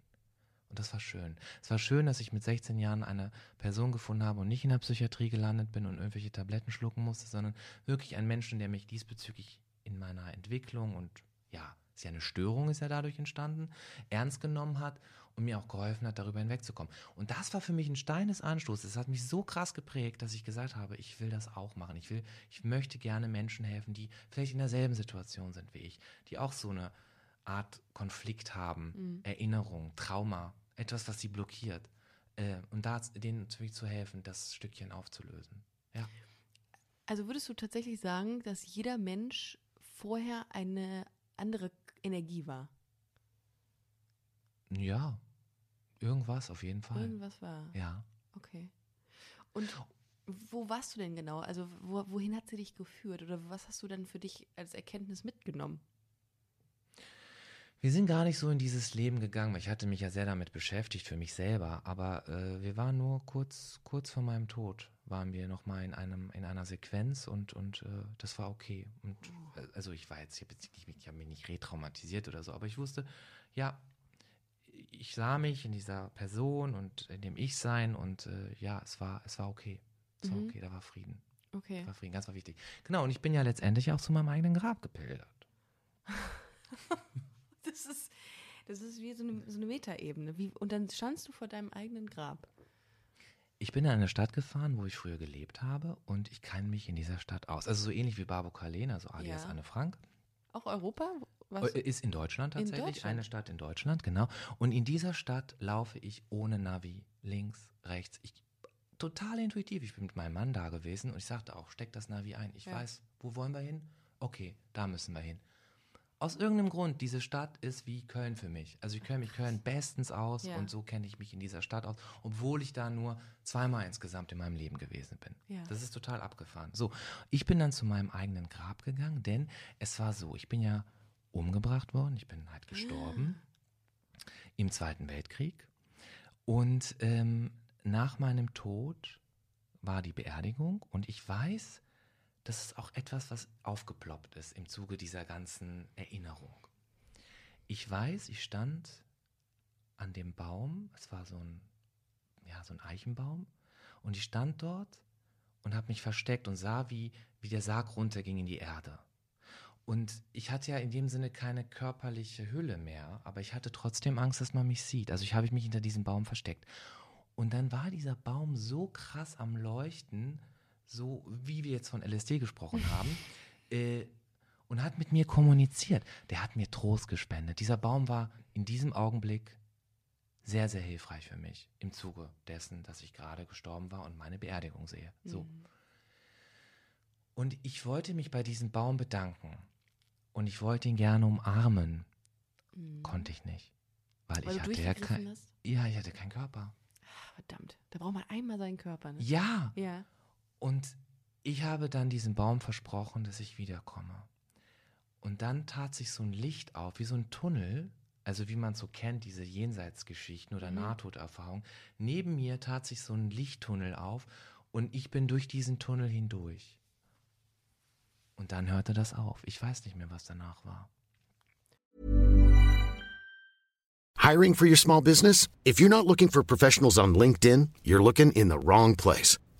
Und das war schön. Es war schön, dass ich mit 16 Jahren eine Person gefunden habe und nicht in der Psychiatrie gelandet bin und irgendwelche Tabletten schlucken musste, sondern wirklich einen Menschen, der mich diesbezüglich in meiner Entwicklung und ja, ist ja eine Störung, ist ja dadurch entstanden, ernst genommen hat und mir auch geholfen hat, darüber hinwegzukommen. Und das war für mich ein Stein des Anstoßes. Es hat mich so krass geprägt, dass ich gesagt habe, ich will das auch machen. Ich will, ich möchte gerne Menschen helfen, die vielleicht in derselben Situation sind wie ich, die auch so eine Art Konflikt haben, Mhm. Erinnerung, Trauma, etwas, was sie blockiert. Äh, und da denen natürlich zu helfen, das Stückchen aufzulösen. Ja. Also würdest du tatsächlich sagen, dass jeder Mensch vorher eine andere Energie war? Ja, irgendwas auf jeden Fall. Irgendwas war. Ja. Okay. Und wo warst du denn genau? Also wo, wohin hat sie dich geführt? Oder was hast du dann für dich als Erkenntnis mitgenommen? Wir sind gar nicht so in dieses Leben gegangen. Ich hatte mich ja sehr damit beschäftigt für mich selber, aber äh, wir waren nur kurz, kurz vor meinem Tod, waren wir noch mal in einem in einer Sequenz und und äh, das war okay. Und äh, also ich war jetzt, ich habe mich nicht retraumatisiert oder so, aber ich wusste, ja, ich sah mich in dieser Person und in dem Ich-Sein und äh, ja, es war es war okay, es war Mhm. okay, da war Frieden, Okay. war Frieden, ganz war wichtig. Genau. Und ich bin ja letztendlich auch zu meinem eigenen Grab gepilgert. Das ist, das ist wie so eine, so eine Metaebene. Wie, und dann standst du vor deinem eigenen Grab. Ich bin in eine Stadt gefahren, wo ich früher gelebt habe und ich kann mich in dieser Stadt aus. Also so ähnlich wie Babo Kalena, so alias Ja. Anne Frank. Auch Europa? Was? Äh, Ist in Deutschland In tatsächlich. Deutschland? Eine Stadt in Deutschland, genau. Und in dieser Stadt laufe ich ohne Navi. Links, rechts. Ich, total intuitiv. Ich bin mit meinem Mann da gewesen und ich sagte auch, steck das Navi ein. Ich Ja. weiß, wo wollen wir hin? Okay, da müssen wir hin. Aus irgendeinem Grund, diese Stadt ist wie Köln für mich. Also ich kenne mich Köln bestens aus Ja. und so kenne ich mich in dieser Stadt aus, obwohl ich da nur zweimal insgesamt in meinem Leben gewesen bin. Ja. Das ist total abgefahren. So, ich bin dann zu meinem eigenen Grab gegangen, denn es war so, ich bin ja umgebracht worden, ich bin halt gestorben im Zweiten Weltkrieg und ähm, nach meinem Tod war die Beerdigung und ich weiß, das ist auch etwas, was aufgeploppt ist im Zuge dieser ganzen Erinnerung. Ich weiß, ich stand an dem Baum, es war so ein, ja, so ein Eichenbaum, und ich stand dort und habe mich versteckt und sah, wie, wie der Sarg runterging in die Erde. Und ich hatte ja in dem Sinne keine körperliche Hülle mehr, aber ich hatte trotzdem Angst, dass man mich sieht. Also ich habe mich hinter diesem Baum versteckt. Und dann war dieser Baum so krass am Leuchten, so wie wir jetzt von LSD gesprochen haben, äh, und hat mit mir kommuniziert. Der hat mir Trost gespendet. Dieser Baum war in diesem Augenblick sehr, sehr hilfreich für mich im Zuge dessen, dass ich gerade gestorben war und meine Beerdigung sehe. So. Mhm. Und ich wollte mich bei diesem Baum bedanken. Und ich wollte ihn gerne umarmen. Mhm. Konnte ich nicht. Weil, Weil ich hatte ja kein, hast? Ja, ich hatte keinen Körper. Ah, Verdammt. Da braucht man einmal seinen Körper. Ne? Ja. Ja. Und ich habe dann diesem Baum versprochen, dass ich wiederkomme. Und dann tat sich so ein Licht auf, wie so ein Tunnel, also wie man so kennt, diese Jenseitsgeschichten oder Mhm. Nahtoderfahrungen. Neben mir tat sich so ein Lichttunnel auf und ich bin durch diesen Tunnel hindurch. Und dann hörte das auf. Ich weiß nicht mehr, was danach war. Hiring for your small business? If you're not looking for professionals on LinkedIn, you're looking in the wrong place.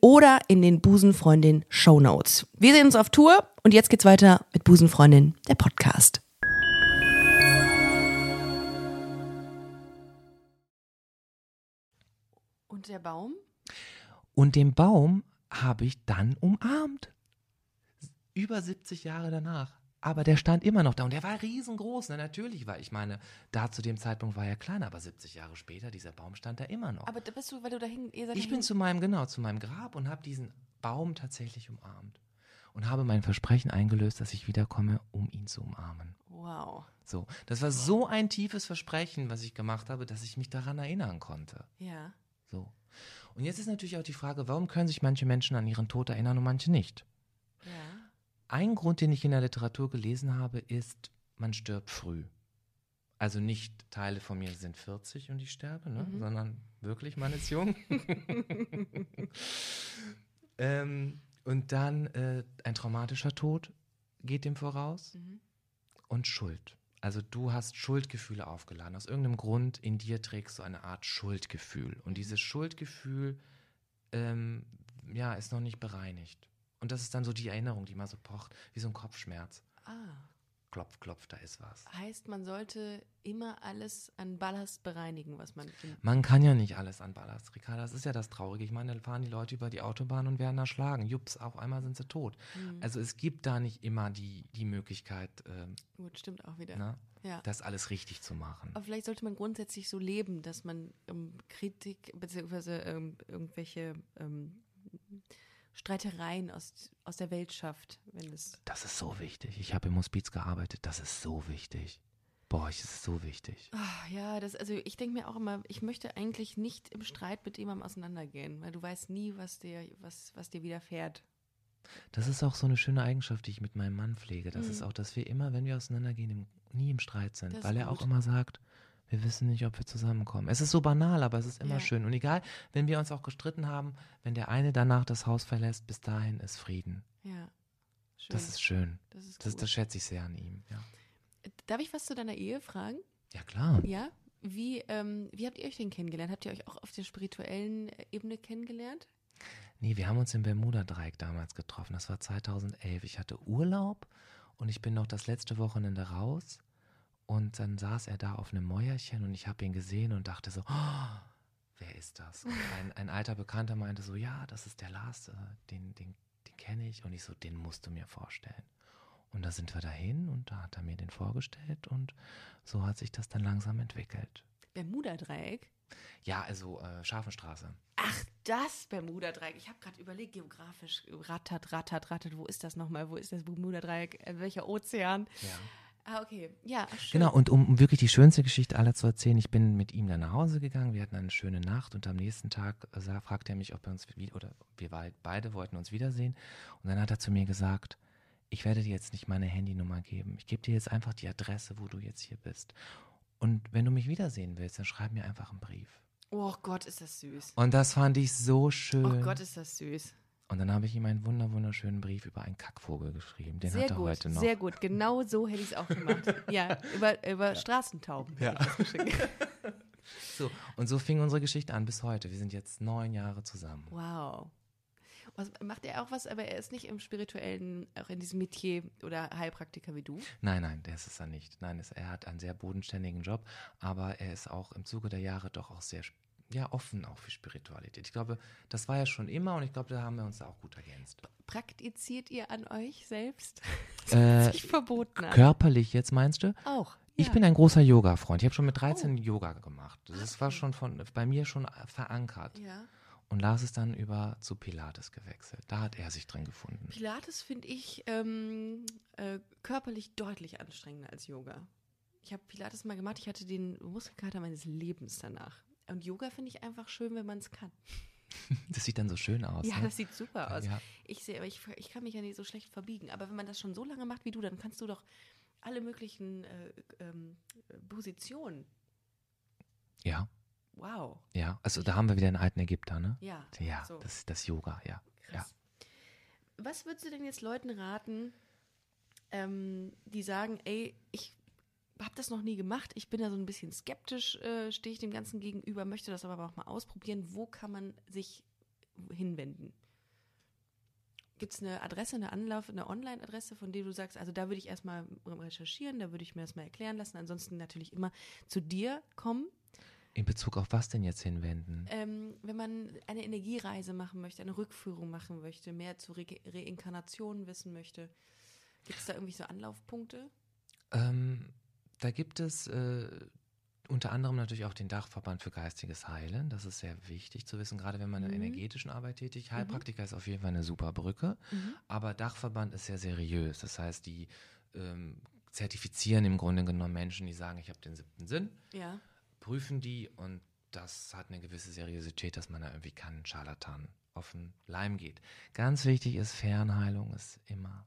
oder in den Busenfreundin Show Notes. Wir sehen uns auf Tour und jetzt geht's weiter mit Busenfreundin, der Podcast. Und der Baum? Und den Baum habe ich dann umarmt. Über 70 Jahre danach. Aber der stand immer noch da und der war riesengroß. Ne? Natürlich war, ich meine, da zu dem Zeitpunkt war er klein, aber 70 Jahre später, dieser Baum stand da immer noch. Aber da bist du, weil du dahin, ihr seid ich bin zu meinem, genau, zu meinem Grab und habe diesen Baum tatsächlich umarmt. Und habe mein Versprechen eingelöst, dass ich wiederkomme, um ihn zu umarmen. Wow. So, das war so ein tiefes Versprechen, was ich gemacht habe, dass ich mich daran erinnern konnte. Ja. So. Und jetzt ist natürlich auch die Frage, warum können sich manche Menschen an ihren Tod erinnern und manche nicht? Ein Grund, den ich in der Literatur gelesen habe, ist, man stirbt früh. Also nicht Teile von mir sind 40 und ich sterbe, ne? sondern wirklich, man ist jung. ähm, und dann äh, ein traumatischer Tod geht dem voraus und Schuld. Also du hast Schuldgefühle aufgeladen. Aus irgendeinem Grund in dir trägst du eine Art Schuldgefühl. Und dieses Schuldgefühl ähm, ja, ist noch nicht bereinigt. Und das ist dann so die Erinnerung, die mal so pocht, wie so ein Kopfschmerz. Ah. Klopf, klopf, da ist was. Heißt, man sollte immer alles an Ballast bereinigen, was man. Man kann ja nicht alles an Ballast, Ricarda. Das ist ja das Traurige. Ich meine, da fahren die Leute über die Autobahn und werden erschlagen. Jups, auf einmal sind sie tot. Also es gibt da nicht immer die, die Möglichkeit, ähm, Gut, stimmt auch wieder. na, Ja. das alles richtig zu machen. Aber vielleicht sollte man grundsätzlich so leben, dass man ähm, Kritik bzw. Ähm, irgendwelche ähm, Streitereien aus, aus der Welt schafft, wenn es. Das ist so wichtig. Ich habe im Hospiz gearbeitet. Das ist so wichtig. Boah, es ist so wichtig. Ah, ja, das, also ich denke mir auch immer, ich möchte eigentlich nicht im Streit mit jemandem auseinandergehen, weil du weißt nie, was dir, was, was dir widerfährt. Das ist auch so eine schöne Eigenschaft, die ich mit meinem Mann pflege. Das Mhm. ist auch, dass wir immer, wenn wir auseinandergehen, im, nie im Streit sind. Das weil er auch gut. immer sagt, wir wissen nicht, ob wir zusammenkommen. Es ist so banal, aber es ist immer Ja. schön. Und egal, wenn wir uns auch gestritten haben, wenn der eine danach das Haus verlässt, bis dahin ist Frieden. Ja. Schön. Das ist schön. das ist Das, das schätze ich sehr an ihm. Ja, Darf ich was zu deiner Ehe fragen? ja klar. Ja? Wie, ähm, wie habt ihr euch denn kennengelernt? Habt ihr euch auch auf der spirituellen Ebene kennengelernt? Nee, wir haben uns im Bermuda-Dreieck damals getroffen. Das war 2011. Ich hatte Urlaub und ich bin noch das letzte Wochenende raus. Und dann saß er da auf einem Mäuerchen und ich habe ihn gesehen und dachte so, oh, wer ist das? Und ein, ein alter Bekannter meinte so, ja, das ist der Lars, äh, den, den, den kenne ich. Und ich so, den musst du mir vorstellen. Und da sind wir dahin und da hat er mir den vorgestellt und so hat sich das dann langsam entwickelt. Bermuda-Dreieck? Ja, also äh, Scharfenstraße. Ach, das Bermuda-Dreieck. Ich habe gerade überlegt, geografisch, rattert, rattert, rattert, wo ist das nochmal? Wo ist das Bermuda-Dreieck? Äh, welcher Ozean? Ja. Ah, okay. Ja, schön. Genau, und um wirklich die schönste Geschichte aller zu erzählen, ich bin mit ihm dann nach Hause gegangen, wir hatten eine schöne Nacht und am nächsten Tag äh, sa- fragte er mich, ob wir uns wieder, oder wir beide wollten uns wiedersehen. Und dann hat er zu mir gesagt, ich werde dir jetzt nicht meine Handynummer geben. Ich gebe dir jetzt einfach die Adresse, wo du jetzt hier bist. Und wenn du mich wiedersehen willst, dann schreib mir einfach einen Brief. Oh Gott, ist das süß. Und das fand ich so schön. Oh Gott, ist das süß. Und dann habe ich ihm einen wunder wunderschönen Brief über einen Kackvogel geschrieben. Den sehr hat er gut, heute noch. sehr gut. Genau so hätte ich es auch gemacht. ja, über, über Straßentauben. Ja. das geschickt. So, und so fing unsere Geschichte an bis heute. Wir sind jetzt neun Jahre zusammen. Wow. Was, macht er auch was, aber er ist nicht im spirituellen, auch in diesem Metier oder Heilpraktiker wie du? Nein, nein, das ist er nicht. Nein, es, er hat einen sehr bodenständigen Job, aber er ist auch im Zuge der Jahre doch auch sehr ja, offen auch für Spiritualität. Ich glaube, das war ja schon immer und ich glaube, da haben wir uns auch gut ergänzt. Praktiziert ihr an euch selbst? Äh, Sich verboten an. körperlich jetzt meinst du? Auch. Ich ja. bin ein großer Yoga-Freund. Ich habe schon mit 13 Oh. Yoga gemacht. Das war schon von bei mir schon verankert. Ja. Und Lars ist dann über zu Pilates gewechselt. Da hat er sich drin gefunden. Pilates finde ich ähm, äh, körperlich deutlich anstrengender als Yoga. Ich habe Pilates mal gemacht, ich hatte den Muskelkater meines Lebens danach. Und Yoga finde ich einfach schön, wenn man es kann. Das sieht dann so schön aus. Ja, ne? das sieht super aus. Ja. Ich sehe, aber ich, ich kann mich ja nicht so schlecht verbiegen. Aber wenn man das schon so lange macht wie du, dann kannst du doch alle möglichen äh, ähm, Positionen. ja, Wow. ja. Also da haben wir wieder einen alten Ägypter, ne? Ja. Ja, so. das ist das Yoga, ja. Ja. Krass. Was würdest du denn jetzt Leuten raten, ähm, die sagen, ey, ich habe das noch nie gemacht, ich bin da so ein bisschen skeptisch, äh, stehe ich dem Ganzen gegenüber, möchte das aber auch mal ausprobieren. Wo kann man sich hinwenden? Gibt es eine Adresse, eine Anlauf, eine Online-Adresse, von der du sagst, also da würde ich erstmal recherchieren, da würde ich mir das mal erklären lassen. Ansonsten natürlich immer zu dir kommen. In Bezug auf was denn jetzt hinwenden? Ähm, wenn man eine Energiereise machen möchte, eine Rückführung machen möchte, mehr zu Re Reinkarnation wissen möchte, gibt es da irgendwie so Anlaufpunkte? Ähm, da gibt es äh, unter anderem natürlich auch den Dachverband für geistiges Heilen. Das ist sehr wichtig zu wissen, gerade wenn man in der Mhm. energetischen Arbeit tätig. Heilpraktiker ist auf jeden Fall eine super Brücke, aber Dachverband ist sehr seriös. Das heißt, die ähm, zertifizieren im Grunde genommen Menschen, die sagen, ich habe den siebten Sinn, Ja. prüfen die und das hat eine gewisse Seriosität, dass man da irgendwie keinen Scharlatan auf den Leim geht. Ganz wichtig ist, Fernheilung ist immer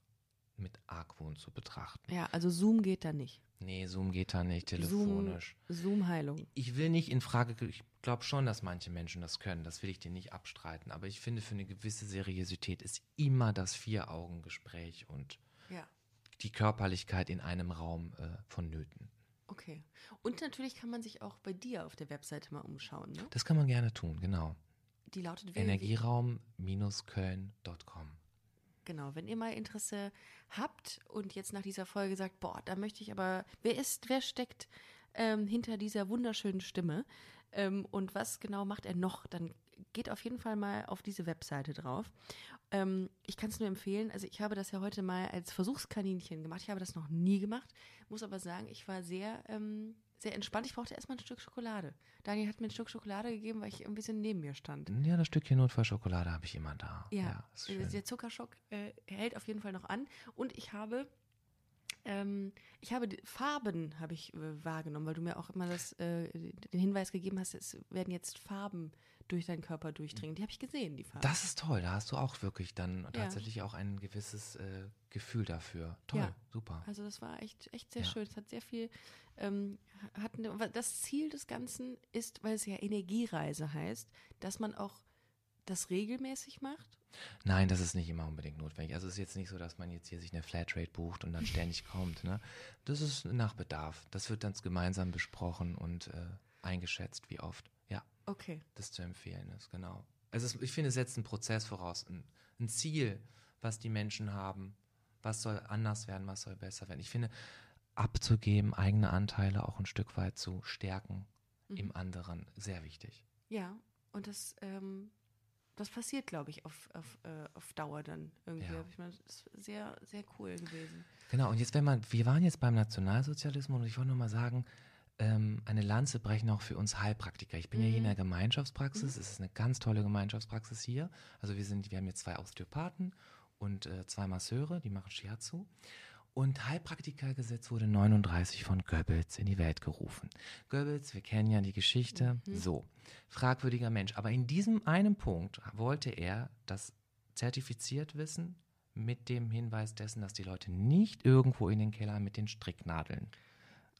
mit Argwohn zu betrachten. Ja, also Zoom geht da nicht. Nee, Zoom geht da nicht, Zoom, telefonisch. Zoom-Heilung. Ich will nicht in Frage, ich glaube schon, dass manche Menschen das können, das will ich dir nicht abstreiten, aber ich finde, für eine gewisse Seriosität ist immer das Vier-Augen-Gespräch und Ja. die Körperlichkeit in einem Raum äh, vonnöten. Okay. Und natürlich kann man sich auch bei dir auf der Webseite mal umschauen. Ne? Das kann man gerne tun, genau. Die lautet www. Energieraum-köln.com. Genau, wenn ihr mal Interesse habt und jetzt nach dieser Folge sagt, boah, da möchte ich aber, wer ist, wer steckt ähm, hinter dieser wunderschönen Stimme? Ähm, und was genau macht er noch, dann geht auf jeden Fall mal auf diese Webseite drauf. Ähm, ich kann es nur empfehlen, also ich habe das ja heute mal als Versuchskaninchen gemacht, ich habe das noch nie gemacht, muss aber sagen, ich war sehr, ähm, sehr entspannt. Ich brauchte erstmal ein Stück Schokolade. Daniel hat mir ein Stück Schokolade gegeben, weil ich ein bisschen neben mir stand. Ja, das Stückchen Notfallschokolade habe ich immer da. Ja, äh, schön. der Zuckerschock äh, hält auf jeden Fall noch an. Und ich habe, ähm, ich habe die Farben habe ich äh, wahrgenommen, weil du mir auch immer das, äh, den Hinweis gegeben hast, es werden jetzt Farben durch deinen Körper durchdringen. Die habe ich gesehen, die Farben. Das ist toll, da hast du auch wirklich dann tatsächlich auch ein gewisses äh, Gefühl dafür. Toll, Ja. super. Also das war echt, echt sehr Ja. schön. Es hat sehr viel, ähm, hat eine, das Ziel des Ganzen ist, weil es ja Energiereise heißt, dass man auch das regelmäßig macht. Nein, das ist nicht immer unbedingt notwendig. Also es ist jetzt nicht so, dass man jetzt hier sich eine Flatrate bucht und dann ständig kommt. Ne? Das ist nach Bedarf. Das wird dann gemeinsam besprochen und äh, eingeschätzt, wie oft. Okay. das zu empfehlen ist, genau. Also es, ich finde, es setzt einen Prozess voraus, ein, ein Ziel, was die Menschen haben. Was soll anders werden, was soll besser werden. Ich finde, abzugeben, eigene Anteile auch ein Stück weit zu stärken Mhm. im anderen, sehr wichtig. Ja, und das, ähm, das passiert, glaube ich, auf, auf, äh, auf Dauer dann irgendwie. Ja. Ich meine, das ist sehr, sehr cool gewesen. Genau, und jetzt, wenn man, wir waren jetzt beim Nationalsozialismus und ich wollte nur mal sagen, ähm, eine Lanze brechen auch für uns Heilpraktiker. Ich bin ja hier in der Gemeinschaftspraxis, es ist eine ganz tolle Gemeinschaftspraxis hier. Also wir sind, wir haben jetzt zwei Osteopathen und äh, zwei Masseure, die machen Shiatsu. Und Heilpraktikergesetz wurde 39 von Goebbels in die Welt gerufen. Goebbels, wir kennen ja die Geschichte. So, fragwürdiger Mensch. Aber in diesem einen Punkt wollte er das zertifiziert wissen mit dem Hinweis dessen, dass die Leute nicht irgendwo in den Keller mit den Stricknadeln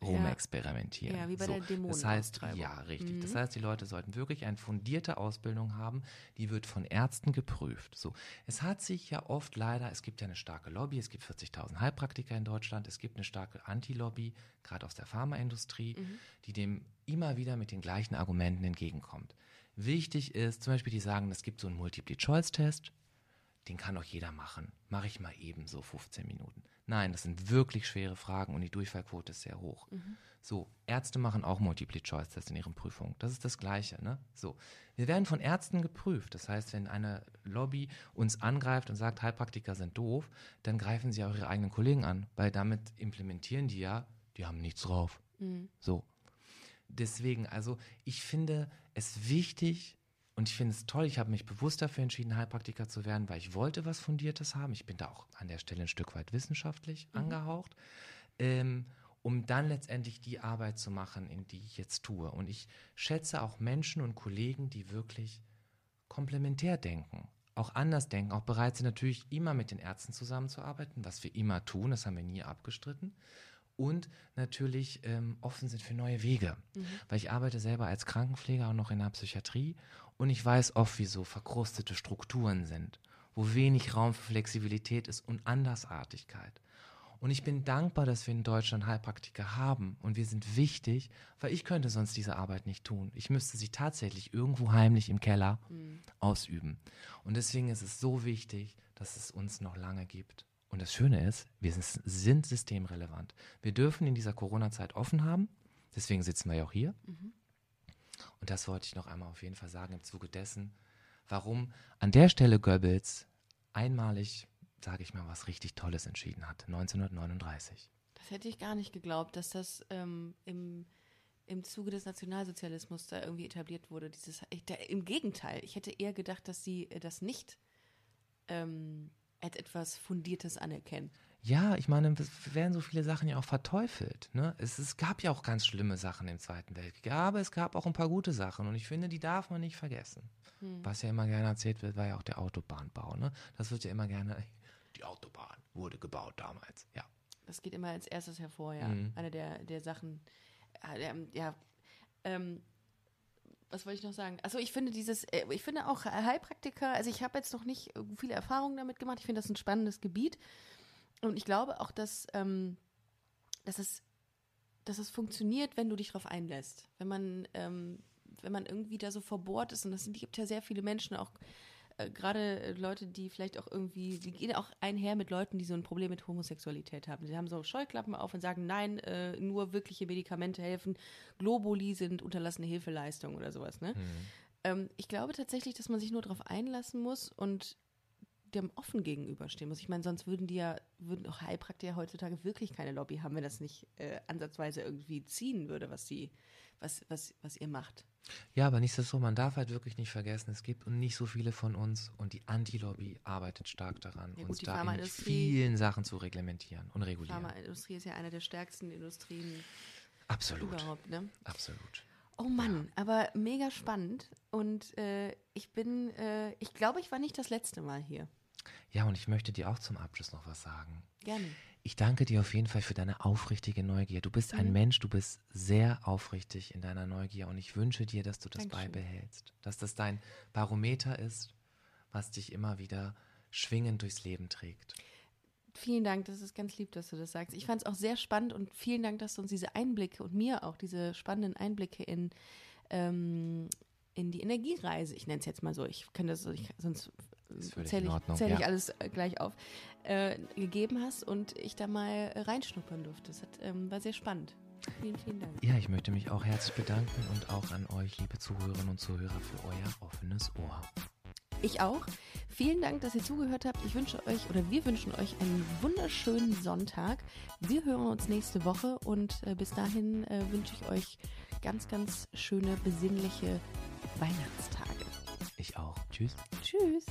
rumexperimentieren. Ja, wie bei so, der Das heißt, ja, richtig. Das heißt, die Leute sollten wirklich eine fundierte Ausbildung haben, die wird von Ärzten geprüft. So, es hat sich ja oft leider, es gibt ja eine starke Lobby, es gibt 40.000 Heilpraktiker in Deutschland, es gibt eine starke Anti-Lobby, gerade aus der Pharmaindustrie, die dem immer wieder mit den gleichen Argumenten entgegenkommt. Wichtig ist zum Beispiel, die sagen, es gibt so einen Multiple-Choice-Test, den kann doch jeder machen. Mache ich mal eben so 15 Minuten. Nein, das sind wirklich schwere Fragen und die Durchfallquote ist sehr hoch. So, Ärzte machen auch Multiple-Choice-Tests in ihren Prüfungen. Das ist das Gleiche. Ne? So, wir werden von Ärzten geprüft. Das heißt, wenn eine Lobby uns angreift und sagt, Heilpraktiker sind doof, dann greifen sie auch ihre eigenen Kollegen an, weil damit implementieren die ja, die haben nichts drauf. So, deswegen, also ich finde es wichtig und ich finde es toll, ich habe mich bewusst dafür entschieden, Heilpraktiker zu werden, weil ich wollte was Fundiertes haben. Ich bin da auch an der Stelle ein Stück weit wissenschaftlich angehaucht, ähm, um dann letztendlich die Arbeit zu machen, in die ich jetzt tue. Und ich schätze auch Menschen und Kollegen, die wirklich komplementär denken, auch anders denken, auch bereit sind natürlich immer mit den Ärzten zusammenzuarbeiten, was wir immer tun, das haben wir nie abgestritten. Und natürlich ähm, offen sind für neue Wege. Mhm. Weil ich arbeite selber als Krankenpfleger auch noch in der Psychiatrie und ich weiß oft, wie so verkrustete Strukturen sind, wo wenig Raum für Flexibilität ist und Andersartigkeit. Und ich bin dankbar, dass wir in Deutschland Heilpraktiker haben und wir sind wichtig, weil ich könnte sonst diese Arbeit nicht tun. Ich müsste sie tatsächlich irgendwo heimlich im Keller mhm. ausüben. Und deswegen ist es so wichtig, dass es uns noch lange gibt. Und das Schöne ist, wir sind systemrelevant. Wir dürfen in dieser Corona-Zeit offen haben. Deswegen sitzen wir ja auch hier. Mhm. Und das wollte ich noch einmal auf jeden Fall sagen im Zuge dessen, warum an der Stelle Goebbels einmalig sage ich mal, was richtig Tolles entschieden hat, 1939. Das hätte ich gar nicht geglaubt, dass das ähm, im, im Zuge des Nationalsozialismus da irgendwie etabliert wurde. Dieses, ich, da, Im Gegenteil, ich hätte eher gedacht, dass sie äh, das nicht ähm, als etwas Fundiertes anerkennen. Ja, ich meine, es werden so viele Sachen ja auch verteufelt. Ne? Es, es gab ja auch ganz schlimme Sachen im Zweiten Weltkrieg, aber es gab auch ein paar gute Sachen und ich finde, die darf man nicht vergessen. Hm. Was ja immer gerne erzählt wird, war ja auch der Autobahnbau. Ne? Das wird ja immer gerne die Autobahn wurde gebaut damals, ja. Das geht immer als erstes hervor, ja. Mhm. Eine der, der Sachen, ja, ähm, was wollte ich noch sagen? Also ich finde dieses, äh, ich finde auch Heilpraktiker, also ich habe jetzt noch nicht viele Erfahrungen damit gemacht. Ich finde das ein spannendes Gebiet. Und ich glaube auch, dass, ähm, dass, es, dass es funktioniert, wenn du dich darauf einlässt. Wenn man, ähm, wenn man irgendwie da so verbohrt ist, und es gibt ja sehr viele Menschen, auch äh, gerade Leute, die vielleicht auch irgendwie, die gehen auch einher mit Leuten, die so ein Problem mit Homosexualität haben. Die haben so Scheuklappen auf und sagen, nein, äh, nur wirkliche Medikamente helfen. Globuli sind unterlassene Hilfeleistungen oder sowas. Ne? Mhm. Ähm, ich glaube tatsächlich, dass man sich nur darauf einlassen muss und dem offen gegenüberstehen muss. Ich meine, sonst würden die ja, würden auch Heilpraktiker heutzutage wirklich keine Lobby haben, wenn das nicht äh, ansatzweise irgendwie ziehen würde, was sie, was, was, was ihr macht. Ja, aber nichtsdestotrotz, man darf halt wirklich nicht vergessen, es gibt nicht so viele von uns und die Anti-Lobby arbeitet stark daran, ja, gut, uns da in vielen Sachen zu reglementieren und regulieren. Die Pharmaindustrie ist ja eine der stärksten Industrien Absolut. überhaupt. Ne? Absolut. Oh Mann, ja. aber mega spannend und äh, ich bin, äh, ich glaube, ich war nicht das letzte Mal hier. Ja, und ich möchte dir auch zum Abschluss noch was sagen. Gerne. Ich danke dir auf jeden Fall für deine aufrichtige Neugier. Du bist ein mhm. Mensch, du bist sehr aufrichtig in deiner Neugier und ich wünsche dir, dass du das Dankeschön. beibehältst. Dass das dein Barometer ist, was dich immer wieder schwingend durchs Leben trägt. Vielen Dank, das ist ganz lieb, dass du das sagst. Ich fand es auch sehr spannend und vielen Dank, dass du uns diese Einblicke und mir auch diese spannenden Einblicke in, ähm, in die Energiereise, ich nenne es jetzt mal so, ich kann das, ich, sonst zähle ich, zähl ich ja. alles äh, gleich auf, äh, gegeben hast und ich da mal reinschnuppern durfte. Das hat, ähm, war sehr spannend. Vielen, vielen Dank. Ja, ich möchte mich auch herzlich bedanken und auch an euch, liebe Zuhörerinnen und Zuhörer, für euer offenes Ohr. Ich auch. Vielen Dank, dass ihr zugehört habt. Ich wünsche euch oder wir wünschen euch einen wunderschönen Sonntag. Wir hören uns nächste Woche und äh, bis dahin äh, wünsche ich euch ganz, ganz schöne, besinnliche Weihnachtstage. Ich auch. Tschüss. Tschüss.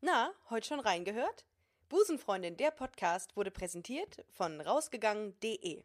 Na, heute schon reingehört? Busenfreundin, der Podcast wurde präsentiert von rausgegangen.de.